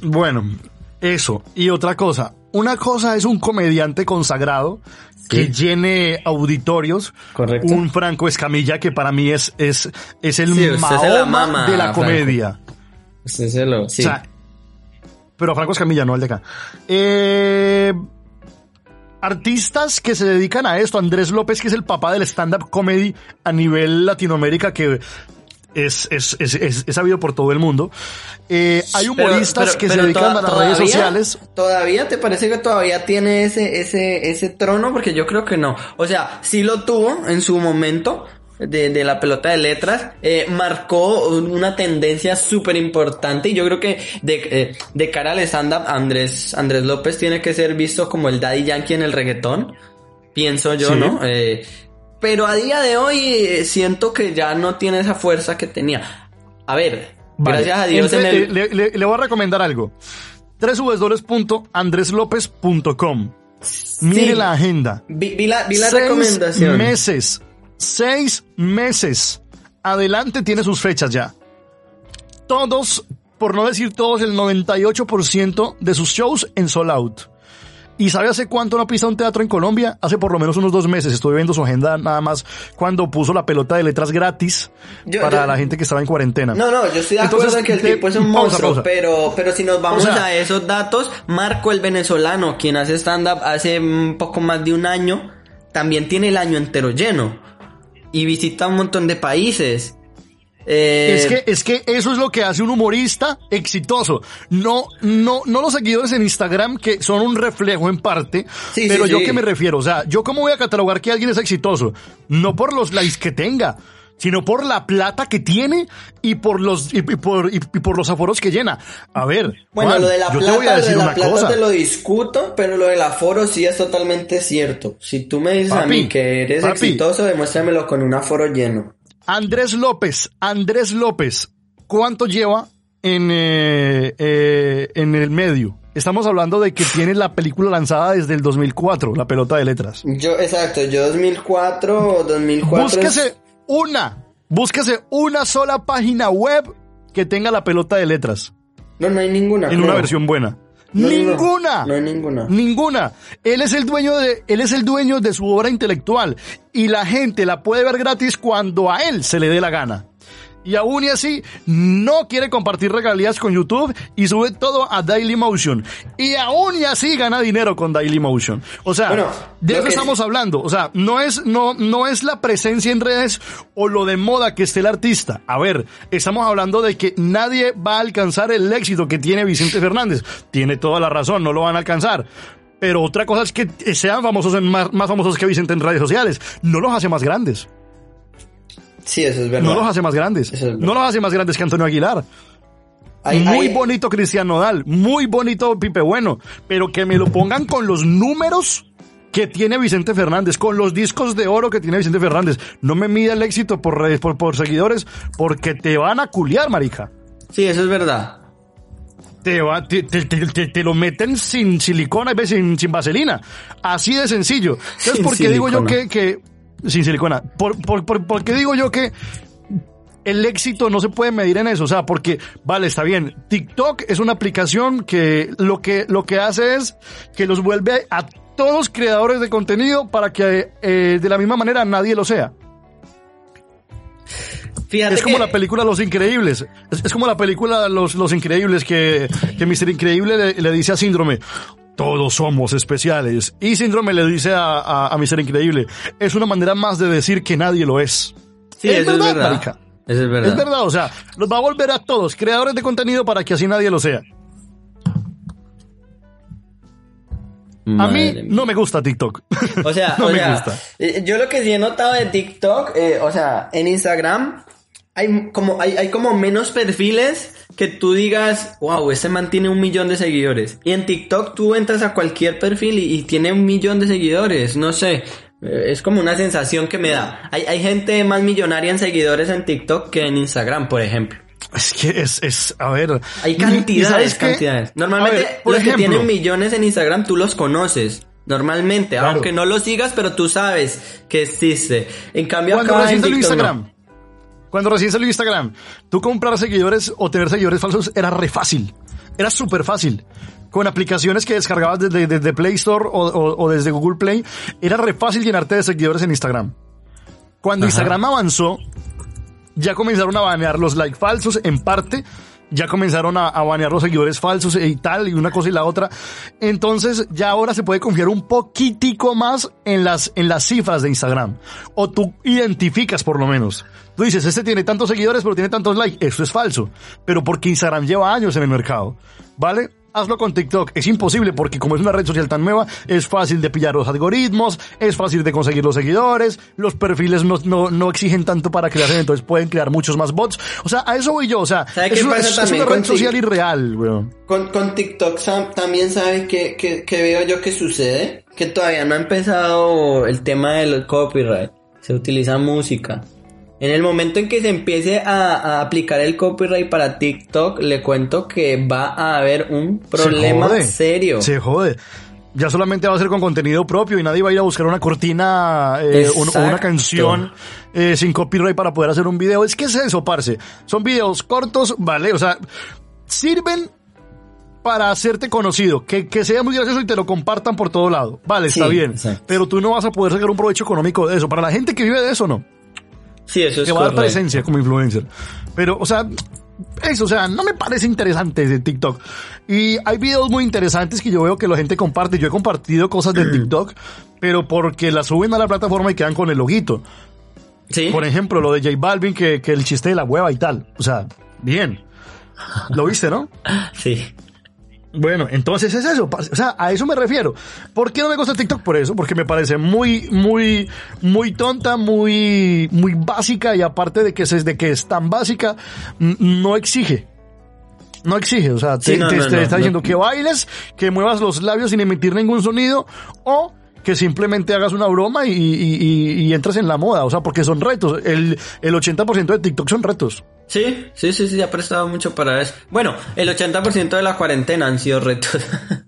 Bueno, eso. Y otra cosa. Una cosa es un comediante consagrado que llene auditorios. Correcto. Un Franco Escamilla que para mí es, es, es el Sí, la de la Franco. comedia. Usted se lo... Sí. O sea, pero Franco Escamilla, no el de acá. Eh, artistas que se dedican a esto, Andrés López, que es el papá del stand-up comedy a nivel Latinoamérica, que es, es, es, es, es sabido por todo el mundo. Eh, hay humoristas Pero- pero- que se dedican a las redes sociales. ¿Todavía te parece que todavía tiene ese, ese, ese trono? Porque yo creo que no. O sea, sí lo tuvo en su momento. De, de la pelota de letras, eh, marcó una tendencia súper importante y yo creo que de, eh, de cara al stand-up, Andrés, Andrés López tiene que ser visto como el daddy yankee en el reggaetón, pienso yo, Sí. ¿no? Eh, pero a día de hoy siento que ya no tiene esa fuerza que tenía. A ver, Vale. gracias a Dios Entre- en el... le, le- le voy a recomendar algo. www.andreslopez.com Mire la agenda. Vi, vi la, vi la seis recomendación. meses. Seis meses. Adelante tiene sus fechas ya. Todos, por no decir todos, el 98% de sus shows en sold out. ¿Y sabe hace cuánto no pisa un teatro en Colombia? Hace por lo menos unos dos meses. Estuve viendo su agenda nada más cuando puso la pelota de letras gratis Yo- para yo- la gente que estaba en cuarentena. No, no, yo estoy de Entonces, acuerdo en que el tipo es un pausa, monstruo, pausa. pero pero si nos vamos O sea- a esos datos, Marco el venezolano, quien hace stand-up hace un poco más de un año, también tiene el año entero lleno y visita un montón de países. Eh, Es que, es que eso es lo que hace un humorista exitoso. No, no, no los seguidores en Instagram que son un reflejo en parte, Sí, pero sí, yo sí. que me refiero, o sea, yo cómo voy a catalogar que alguien es exitoso, no por los likes que tenga, sino por la plata que tiene y por los, y, y por, y, por los aforos que llena. A ver, Bueno, Juan, lo de la yo plata, te voy a lo de la una plata cosa. te lo discuto, pero lo del aforo sí es totalmente cierto. Si tú me dices a mí que eres papi. exitoso, demuéstramelo con un aforo lleno. Andrés López, Andrés López, ¿cuánto lleva en, eh, eh, en el medio? Estamos hablando de que tiene la película lanzada desde el 2004, La Pelota de Letras. Yo, exacto, yo 2004 o 2004 es- Búsquese una, búsquese una sola página web que tenga La Pelota de Letras No, no hay ninguna. en una versión buena. No. ¡Ninguna! No hay ninguna. Ninguna. Él es el dueño de, él es el dueño de su obra intelectual y la gente la puede ver gratis cuando a él se le dé la gana. Y aún y así, no quiere compartir regalías con YouTube y sube todo a Dailymotion. Y aún y así gana dinero con Dailymotion. O sea, Bueno, de eso que- estamos hablando. O sea, no es, no, no es la presencia en redes o lo de moda que esté el artista. A ver, estamos hablando de que nadie va a alcanzar el éxito que tiene Vicente Fernández. Tiene toda la razón, no lo van a alcanzar. Pero otra cosa es que sean famosos en más, más famosos que Vicente en redes sociales. No los hace más grandes. Sí, eso es verdad. No los hace más grandes. Es. No los hace más grandes que Antonio Aguilar. Hay- muy bonito Cristian Nodal, muy bonito Pipe Bueno, pero que me lo pongan con los números que tiene Vicente Fernández, con los discos de oro que tiene Vicente Fernández. No me mida el éxito por redes, por, por seguidores, porque te van a culiar, marica. Sí, eso es verdad. Te, va, te, te- te- lo meten sin silicona, y sin, sin vaselina. Así de sencillo. Entonces, Sin ¿por qué digo yo que, que sin silicona? ¿Por, por, por, por qué digo yo que el éxito no se puede medir en eso? O sea, porque, vale, está bien. TikTok es una aplicación que lo que, lo que hace es que los vuelve a todos creadores de contenido para que eh, de la misma manera nadie lo sea. Fíjate Es como que- la película Los Increíbles. Es, es como la película Los, Los Increíbles que, que Mr. Increíble le, le dice a Síndrome. Todos somos especiales. Y Síndrome le dice a, a, a. Increíble. Es una manera más de decir que nadie lo es. Sí, es eso verdad, es verdad. Eso es verdad. Es verdad, o sea, los va a volver a todos, creadores de contenido para que así nadie lo sea. A mí mía. no me gusta TikTok. O sea, no o me sea, gusta. eh, yo lo que sí he notado de TikTok, eh, o sea, en Instagram hay como, hay, hay como menos perfiles que tú digas, wow, este man tiene un millón de seguidores. Y en TikTok tú entras a cualquier perfil y, y tiene un millón de seguidores, no sé. eh, Es como una sensación que me da. Hay, hay gente más millonaria en seguidores en TikTok que en Instagram, por ejemplo. Es que es, es, a ver. Hay cantidades, cantidades. Normalmente A ver, por los que tienen millones en Instagram tú los conoces. Normalmente, Claro. aunque no los sigas, pero tú sabes que existe. En cambio acá en TikTok no. Cuando recién salió Instagram, tú comprar seguidores o tener seguidores falsos era re fácil. Era súper fácil. Con aplicaciones que descargabas desde, desde Play Store o, o- o desde Google Play, era re fácil llenarte de seguidores en Instagram. Cuando Ajá. Instagram avanzó, ya comenzaron a banear los like falsos en parte ya comenzaron a, a banear los seguidores falsos y tal, y una cosa y la otra. Entonces, ya ahora se puede confiar un poquitico más en las, en las cifras de Instagram. O tú identificas por lo menos. Tú dices, este tiene tantos seguidores, pero tiene tantos likes. Eso es falso. Pero porque Instagram lleva años en el mercado. ¿Vale? Hazlo con TikTok. Es imposible porque como es una red social tan nueva, es fácil de pillar los algoritmos, es fácil de conseguir los seguidores, los perfiles no, no, no exigen tanto para crearse, entonces pueden crear muchos más bots. O sea, a eso voy yo. O sea, ¿Sabe es, una, es- una red social irreal, weón. Con, con TikTok Sam, también sabe que, que, que veo yo que sucede, que todavía no ha empezado el tema del copyright. Se utiliza música. En el momento en que se empiece a, a aplicar el copyright para TikTok, le cuento que va a haber un problema Se jode. serio. Se jode. Ya solamente va a ser con contenido propio y nadie va a ir a buscar una cortina eh, o- o una canción eh, sin copyright para poder hacer un video. Es que es eso, parce. Son videos cortos, vale, o sea, sirven para hacerte conocido, que, que sea muy gracioso y te lo compartan por todo lado. Vale, está bien. exacto. Pero tú no vas a poder sacar un provecho económico de eso. Para la gente que vive de eso, no. Sí, eso es que va a dar presencia como influencer. Pero, o sea, eso, o sea, no me parece interesante de TikTok. Y hay videos muy interesantes que yo veo que la gente comparte. Yo he compartido cosas de TikTok, pero porque las suben a la plataforma y quedan con el loguito. Sí. Por ejemplo, lo de J Balvin, que, que el chiste de la hueva y tal. O sea, bien. Lo viste, ¿no? Sí. Bueno, entonces es eso, o sea, a eso me refiero. ¿Por qué no me gusta TikTok? Por eso, porque me parece muy, muy, muy tonta, muy, muy básica y aparte de que es, de que es tan básica, no exige. No exige, o sea, te, Sí, no, te- no, te no, está diciendo que bailes, que muevas los labios sin emitir ningún sonido o que simplemente hagas una broma y, y, y- y entres en la moda, o sea, porque son retos. El, el 80% de TikTok son retos. Sí, sí, sí, sí, ha prestado mucho para eso. Bueno, el 80% de la cuarentena han sido retos.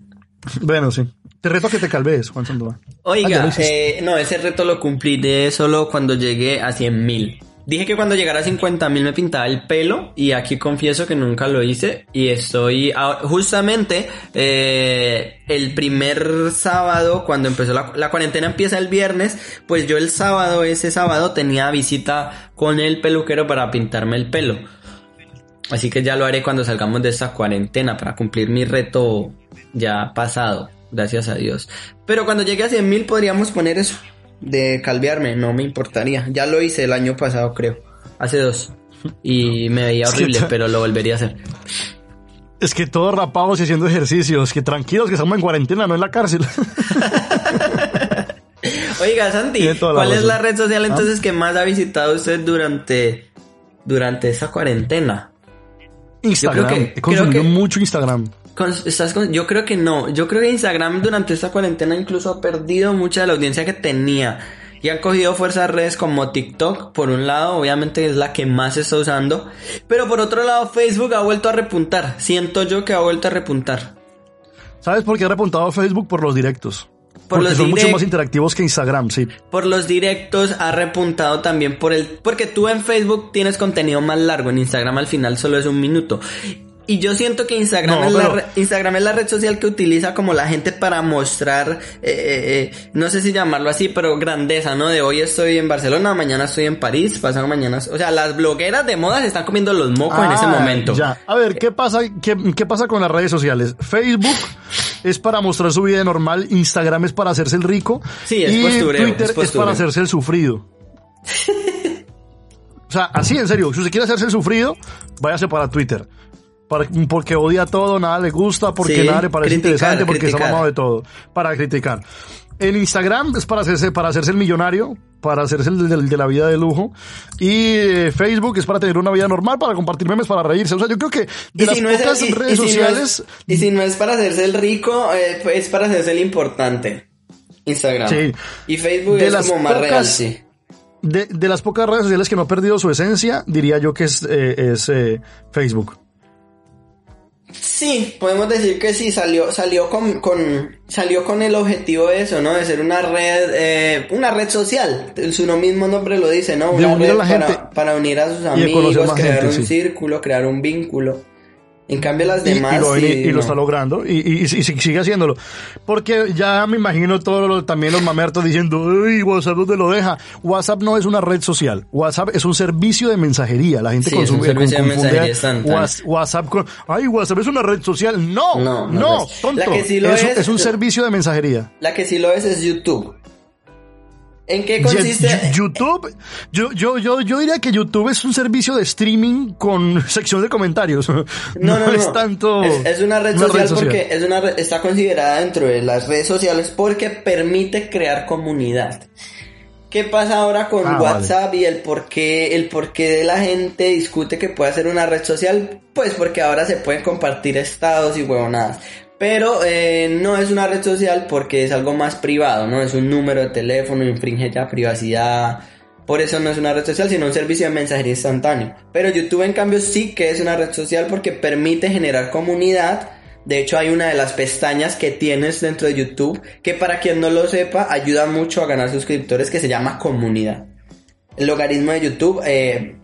Bueno, sí. Te reto a que te calves, Juan Sandoval. Ah, Oiga, hiciste. eh, no, ese reto lo cumpliré solo cuando llegue a 100 mil. Dije que cuando llegara a 50 mil me pintaba el pelo y aquí confieso que nunca lo hice y estoy justamente eh, el primer sábado cuando empezó la, la cuarentena empieza el viernes pues yo el sábado ese sábado tenía visita con el peluquero para pintarme el pelo. Así que ya lo haré cuando salgamos de esta cuarentena para cumplir mi reto ya pasado gracias a Dios. Pero cuando llegue a 100 mil podríamos poner eso de calvearme, no me importaría. Ya lo hice el año pasado, creo. Hace dos. Y me veía horrible, pero lo volvería a hacer. Es que todos rapados y haciendo ejercicios, que tranquilos que estamos en cuarentena, no en la cárcel. Oiga, Santi, ¿cuál es la red social ¿Ah? entonces que más ha visitado usted durante, durante esa cuarentena? Instagram. creo que- He consumido creo que- mucho Instagram. Con- ¿estás con- yo creo que no. Yo creo que Instagram durante esta cuarentena incluso ha perdido mucha de la audiencia que tenía. Y han cogido fuerzas redes como TikTok, por un lado, obviamente es la que más se está usando. Pero por otro lado, Facebook ha vuelto a repuntar. Siento yo que ha vuelto a repuntar. ¿Sabes por qué he repuntado Facebook? Por los directos. Por Porque los son mucho más interactivos que Instagram, sí. Por los directos ha repuntado también por el... Porque tú en Facebook tienes contenido más largo, en Instagram al final solo es un minuto. Y yo siento que Instagram, No, es, la re- Instagram es la red social que utiliza como la gente para mostrar, eh, eh, eh, no sé si llamarlo así, pero grandeza, ¿no? De hoy estoy en Barcelona, mañana estoy en París, pasado mañana... O sea, las blogueras de moda se están comiendo los mocos en ese Ah, momento. Ya. A ver, ¿qué pasa, qué, qué pasa con las redes sociales? Facebook es para mostrar su vida normal, Instagram es para hacerse el rico. Sí, es y postureo, Twitter es para hacerse el sufrido. o sea, así en serio, si usted quiere hacerse el sufrido, váyase para Twitter. Para- porque odia todo, nada le gusta, porque Sí, nada le parece criticar, interesante, porque está mamado de todo. Para criticar. El Instagram es para hacerse, para hacerse el millonario, para hacerse el de, de la vida de lujo. Y eh, Facebook es para tener una vida normal, para compartir memes, para reírse. O sea, yo creo que de las si, no es, pocas y redes si no es- sociales... y si no es para hacerse el rico, eh, es para hacerse el importante. Instagram. Sí. Y Facebook De es las como más real, pocas- sí. De, de las pocas redes sociales que no ha perdido su esencia, diría yo que es, eh, es Facebook. Sí, podemos decir que sí, salió, salió con, con, salió con el objetivo de eso, ¿no? De ser una red, eh, una red social. Su no- mismo nombre lo dice, ¿no? De Una unir a red la gente para, para unir a sus amigos, crear gente, un sí. círculo, crear un vínculo. En cambio las Y, y demás lo, sí, y lo no. está logrando y, sigue haciéndolo. Porque ya me imagino todos los- también los mamertos diciendo, uy, WhatsApp dónde lo deja. WhatsApp no es una red social. WhatsApp es un servicio de mensajería. La gente Sí, es un consume, servicio de mensajería WhatsApp con, ay, WhatsApp es una red social. No, No, no, no tonto. La que sí lo es, es- es un servicio de mensajería. La que sí lo es es YouTube. ¿En qué consiste? YouTube, yo, yo, yo, yo diría que YouTube es un servicio de streaming con sección de comentarios. No, No, no, no. es tanto. Es, es una red social porque es una red- está considerada dentro de las redes sociales porque permite crear comunidad. ¿Qué pasa ahora con Ah, WhatsApp y el por qué el por qué la gente discute que puede ser una red social? Pues porque ahora se pueden compartir estados y huevonadas. Pero eh, no es una red social porque es algo más privado, ¿no? Es un número de teléfono, infringe ya privacidad. Por eso no es una red social, sino un servicio de mensajería instantáneo. Pero YouTube en cambio sí que es una red social porque permite generar comunidad. De hecho hay una de las pestañas que tienes dentro de YouTube que para quien no lo sepa ayuda mucho a ganar suscriptores que se llama comunidad. El logaritmo de YouTube eh,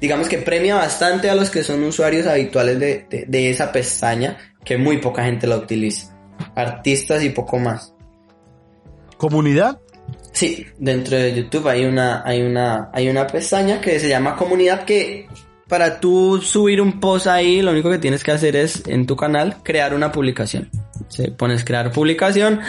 digamos que premia bastante a los que son usuarios habituales de, de- de esa pestaña que muy poca gente la utiliza. Artistas y poco más. Comunidad. Sí, dentro de YouTube hay una, hay una, hay una pestaña que se llama comunidad que para tú subir un post ahí, lo único que tienes que hacer es en tu canal crear una publicación. Se pones crear publicación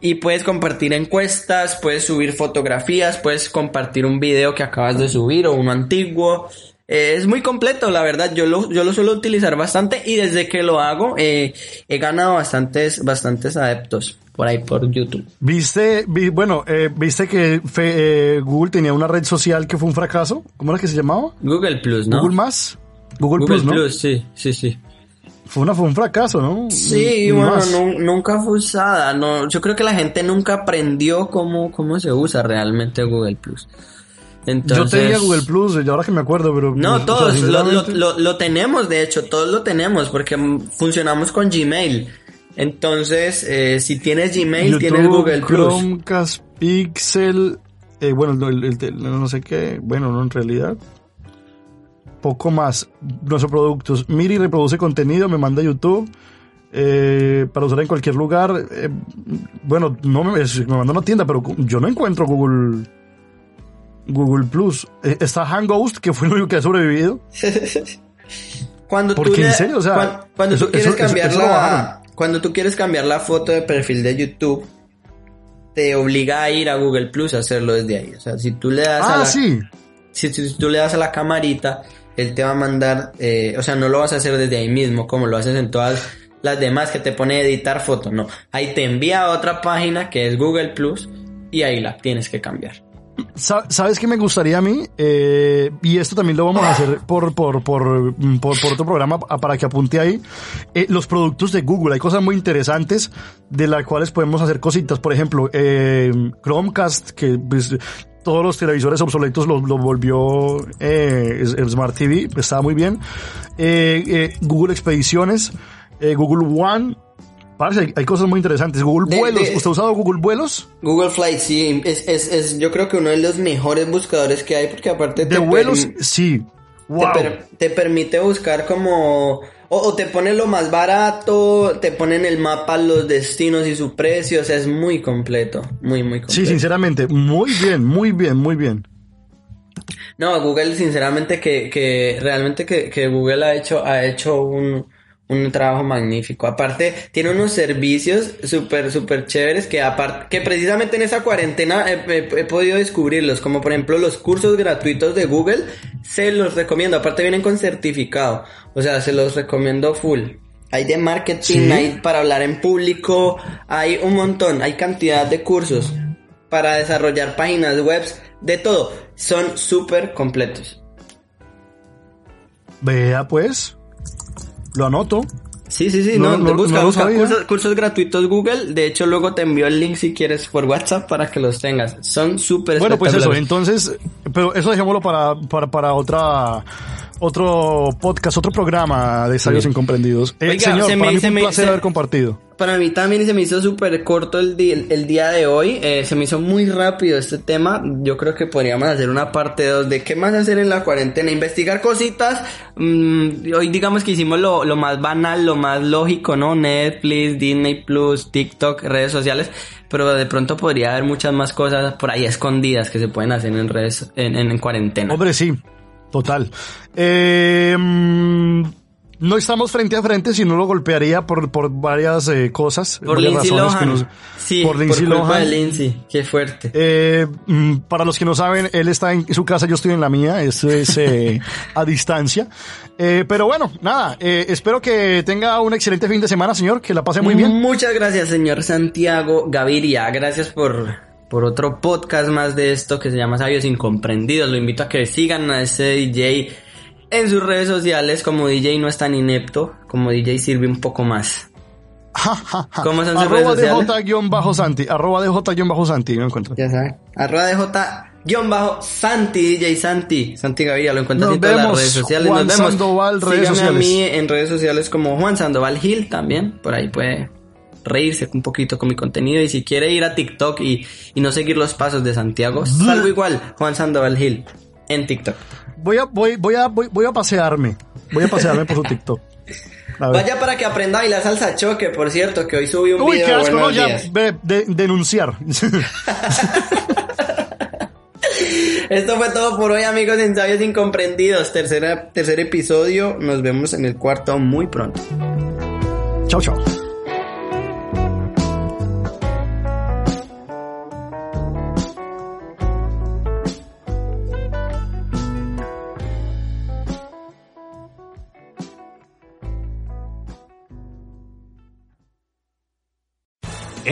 y puedes compartir encuestas, puedes subir fotografías, puedes compartir un video que acabas de subir o uno antiguo. Eh, es muy completo, la verdad. Yo lo, yo lo suelo utilizar bastante y desde que lo hago eh, he ganado bastantes, bastantes adeptos por ahí por YouTube. Viste, vi- bueno, eh, viste que fe- eh, Google tenía una red social que fue un fracaso. ¿Cómo era que se llamaba? Google Plus, ¿no? Google Más. Google, Google Plus, ¿no? Plus, sí, sí, sí. Fue, una, fue un fracaso, ¿no? Sí, Ni bueno, nunca fue usada. No, yo creo que la gente nunca aprendió cómo, cómo se usa realmente Google Plus. Entonces, Yo tenía Google Plus, y ahora que me acuerdo, pero... No, o sea, todos lo, lo, sinceramente- lo- lo tenemos, de hecho, todos lo tenemos porque funcionamos con Gmail. Entonces, eh, si tienes Gmail, YouTube, tienes Google Plus. Chromecast, Pixel, eh, bueno, el, el- el- no sé qué, bueno, no en realidad. Poco más. Nuestros productos. Miri reproduce contenido, me manda YouTube. eh, para usar en cualquier lugar. bueno, no me, me manda a una tienda, pero yo no encuentro Google Google Plus. Eh, está Hangouts, que fue el único que ha sobrevivido. Cuando Porque, tú en serio, o sea, cuan- cuando, eso- tú quieres eso- cambiar eso la cuando tú quieres cambiar la foto de perfil de YouTube te obliga a ir a Google Plus a hacerlo desde ahí. O sea, si tú le das a Ah, la, sí. si, si tú le das a la camarita, él te va a mandar, eh, o sea, no lo vas a hacer desde ahí mismo, como lo haces en todas las demás que te pone editar foto, no. Ahí te envía a otra página que es Google Plus y ahí la tienes que cambiar. Sa- ¿Sabes qué me gustaría a mí? Eh, y esto también lo vamos a hacer por, por, por, mm, por, otro programa para que apunte ahí. Eh, los productos de Google. Hay cosas muy interesantes de las cuales podemos hacer cositas. Por ejemplo, eh, Chromecast, que pues, todos los televisores obsoletos lo, lo volvió el Smart TV. Estaba muy bien. Google Expediciones, Google One. Parce, hay, hay cosas muy interesantes. Google De- Vuelos. de- ¿Usted ha usado Google Vuelos? Google Flight, sí, es, es, es yo creo que uno de los mejores buscadores que hay porque aparte De te vuelos, sí. te, Wow. per- te permite buscar como... O, o te pone lo más barato, te pone en el mapa los destinos y su precio, o sea, es muy completo, muy, muy completo. Sí, sinceramente, muy bien, muy bien, muy bien. No, Google, sinceramente, que, que realmente que, que Google ha hecho, ha hecho un, un trabajo magnífico. Aparte, tiene unos servicios súper, súper chéveres que aparte, que precisamente en esa cuarentena he, he- he podido descubrirlos, como por ejemplo los cursos gratuitos de Google, se los recomiendo. Aparte vienen con certificado, o sea, se los recomiendo full. Hay de marketing, Sí. hay para hablar en público, hay un montón, hay cantidad de cursos para desarrollar páginas web, de todo. Son súper completos. Vea pues, lo anoto. Sí, sí, sí, No, no, no- busca, no busca cursos, cursos gratuitos Google. De hecho, luego te envío el link si quieres por WhatsApp para que los tengas. Son súper Bueno, pues eso, entonces, pero eso dejémoslo para, para, para otra, otro podcast, otro programa de Sabios Sí. Incomprendidos. Eh, Oiga, señor, se para me- mí se fue un me- placer se- haber compartido. para mí también se me hizo súper corto el, el, día de hoy. Eh, se me hizo muy rápido este tema. Yo creo que podríamos hacer una parte 2 de qué más hacer en la cuarentena. Investigar cositas. Mm, hoy digamos que hicimos lo, lo, más banal, lo más lógico, ¿no? Netflix, Disney Plus, TikTok, redes sociales. Pero de pronto podría haber muchas más cosas por ahí escondidas que se pueden hacer en redes, en, en, en cuarentena. Hombre, sí. Total. Eh, no estamos frente a frente, si no lo golpearía por, por varias eh, cosas. Por varias Lindsay Lohan. sí, por Lindsay por Lohan. De Lindsay. Qué fuerte. Eh, mm, para los que no saben, él está en su casa, yo estoy en la mía. Eso es eh, a distancia. Eh, pero bueno, nada. Eh, espero que tenga un excelente fin de semana, señor. Que la pase muy bien. Muchas gracias, señor Santiago Gaviria. Gracias por por otro podcast más de esto que se llama Sabios Incomprendidos. Lo invito a que sigan a ese DJ en sus redes sociales. Como DJ no es tan inepto, como DJ sirve un poco más. ¿Cómo son sus redes sociales? DJ-Santi, arroba DJ-Santi, lo encuentro. Ya saben. Arroba DJ-Santi, DJ Santi. Santi Gaviria, lo encuentras en todas las redes sociales. Juan Nos vemos. Sandoval, redes Síganme sociales. a mí en redes sociales como Juan Sandoval Gil también. Por ahí puede reírse un poquito con mi contenido y si quiere ir a TikTok y, y no seguir los pasos de Santiago, salgo igual, Juan Sandoval Gil en TikTok. Voy a, voy, voy a, voy, voy a pasearme. Voy a pasearme por su TikTok. Vaya para que aprenda a bailar salsa choque, por cierto, que hoy subí un Uy, video. qué asco, no, ya, de, de, denunciar. Esto fue todo por hoy, amigos en Sabios Incomprendidos. Tercera, tercer episodio. Nos vemos en el cuarto muy pronto. Chao, chao.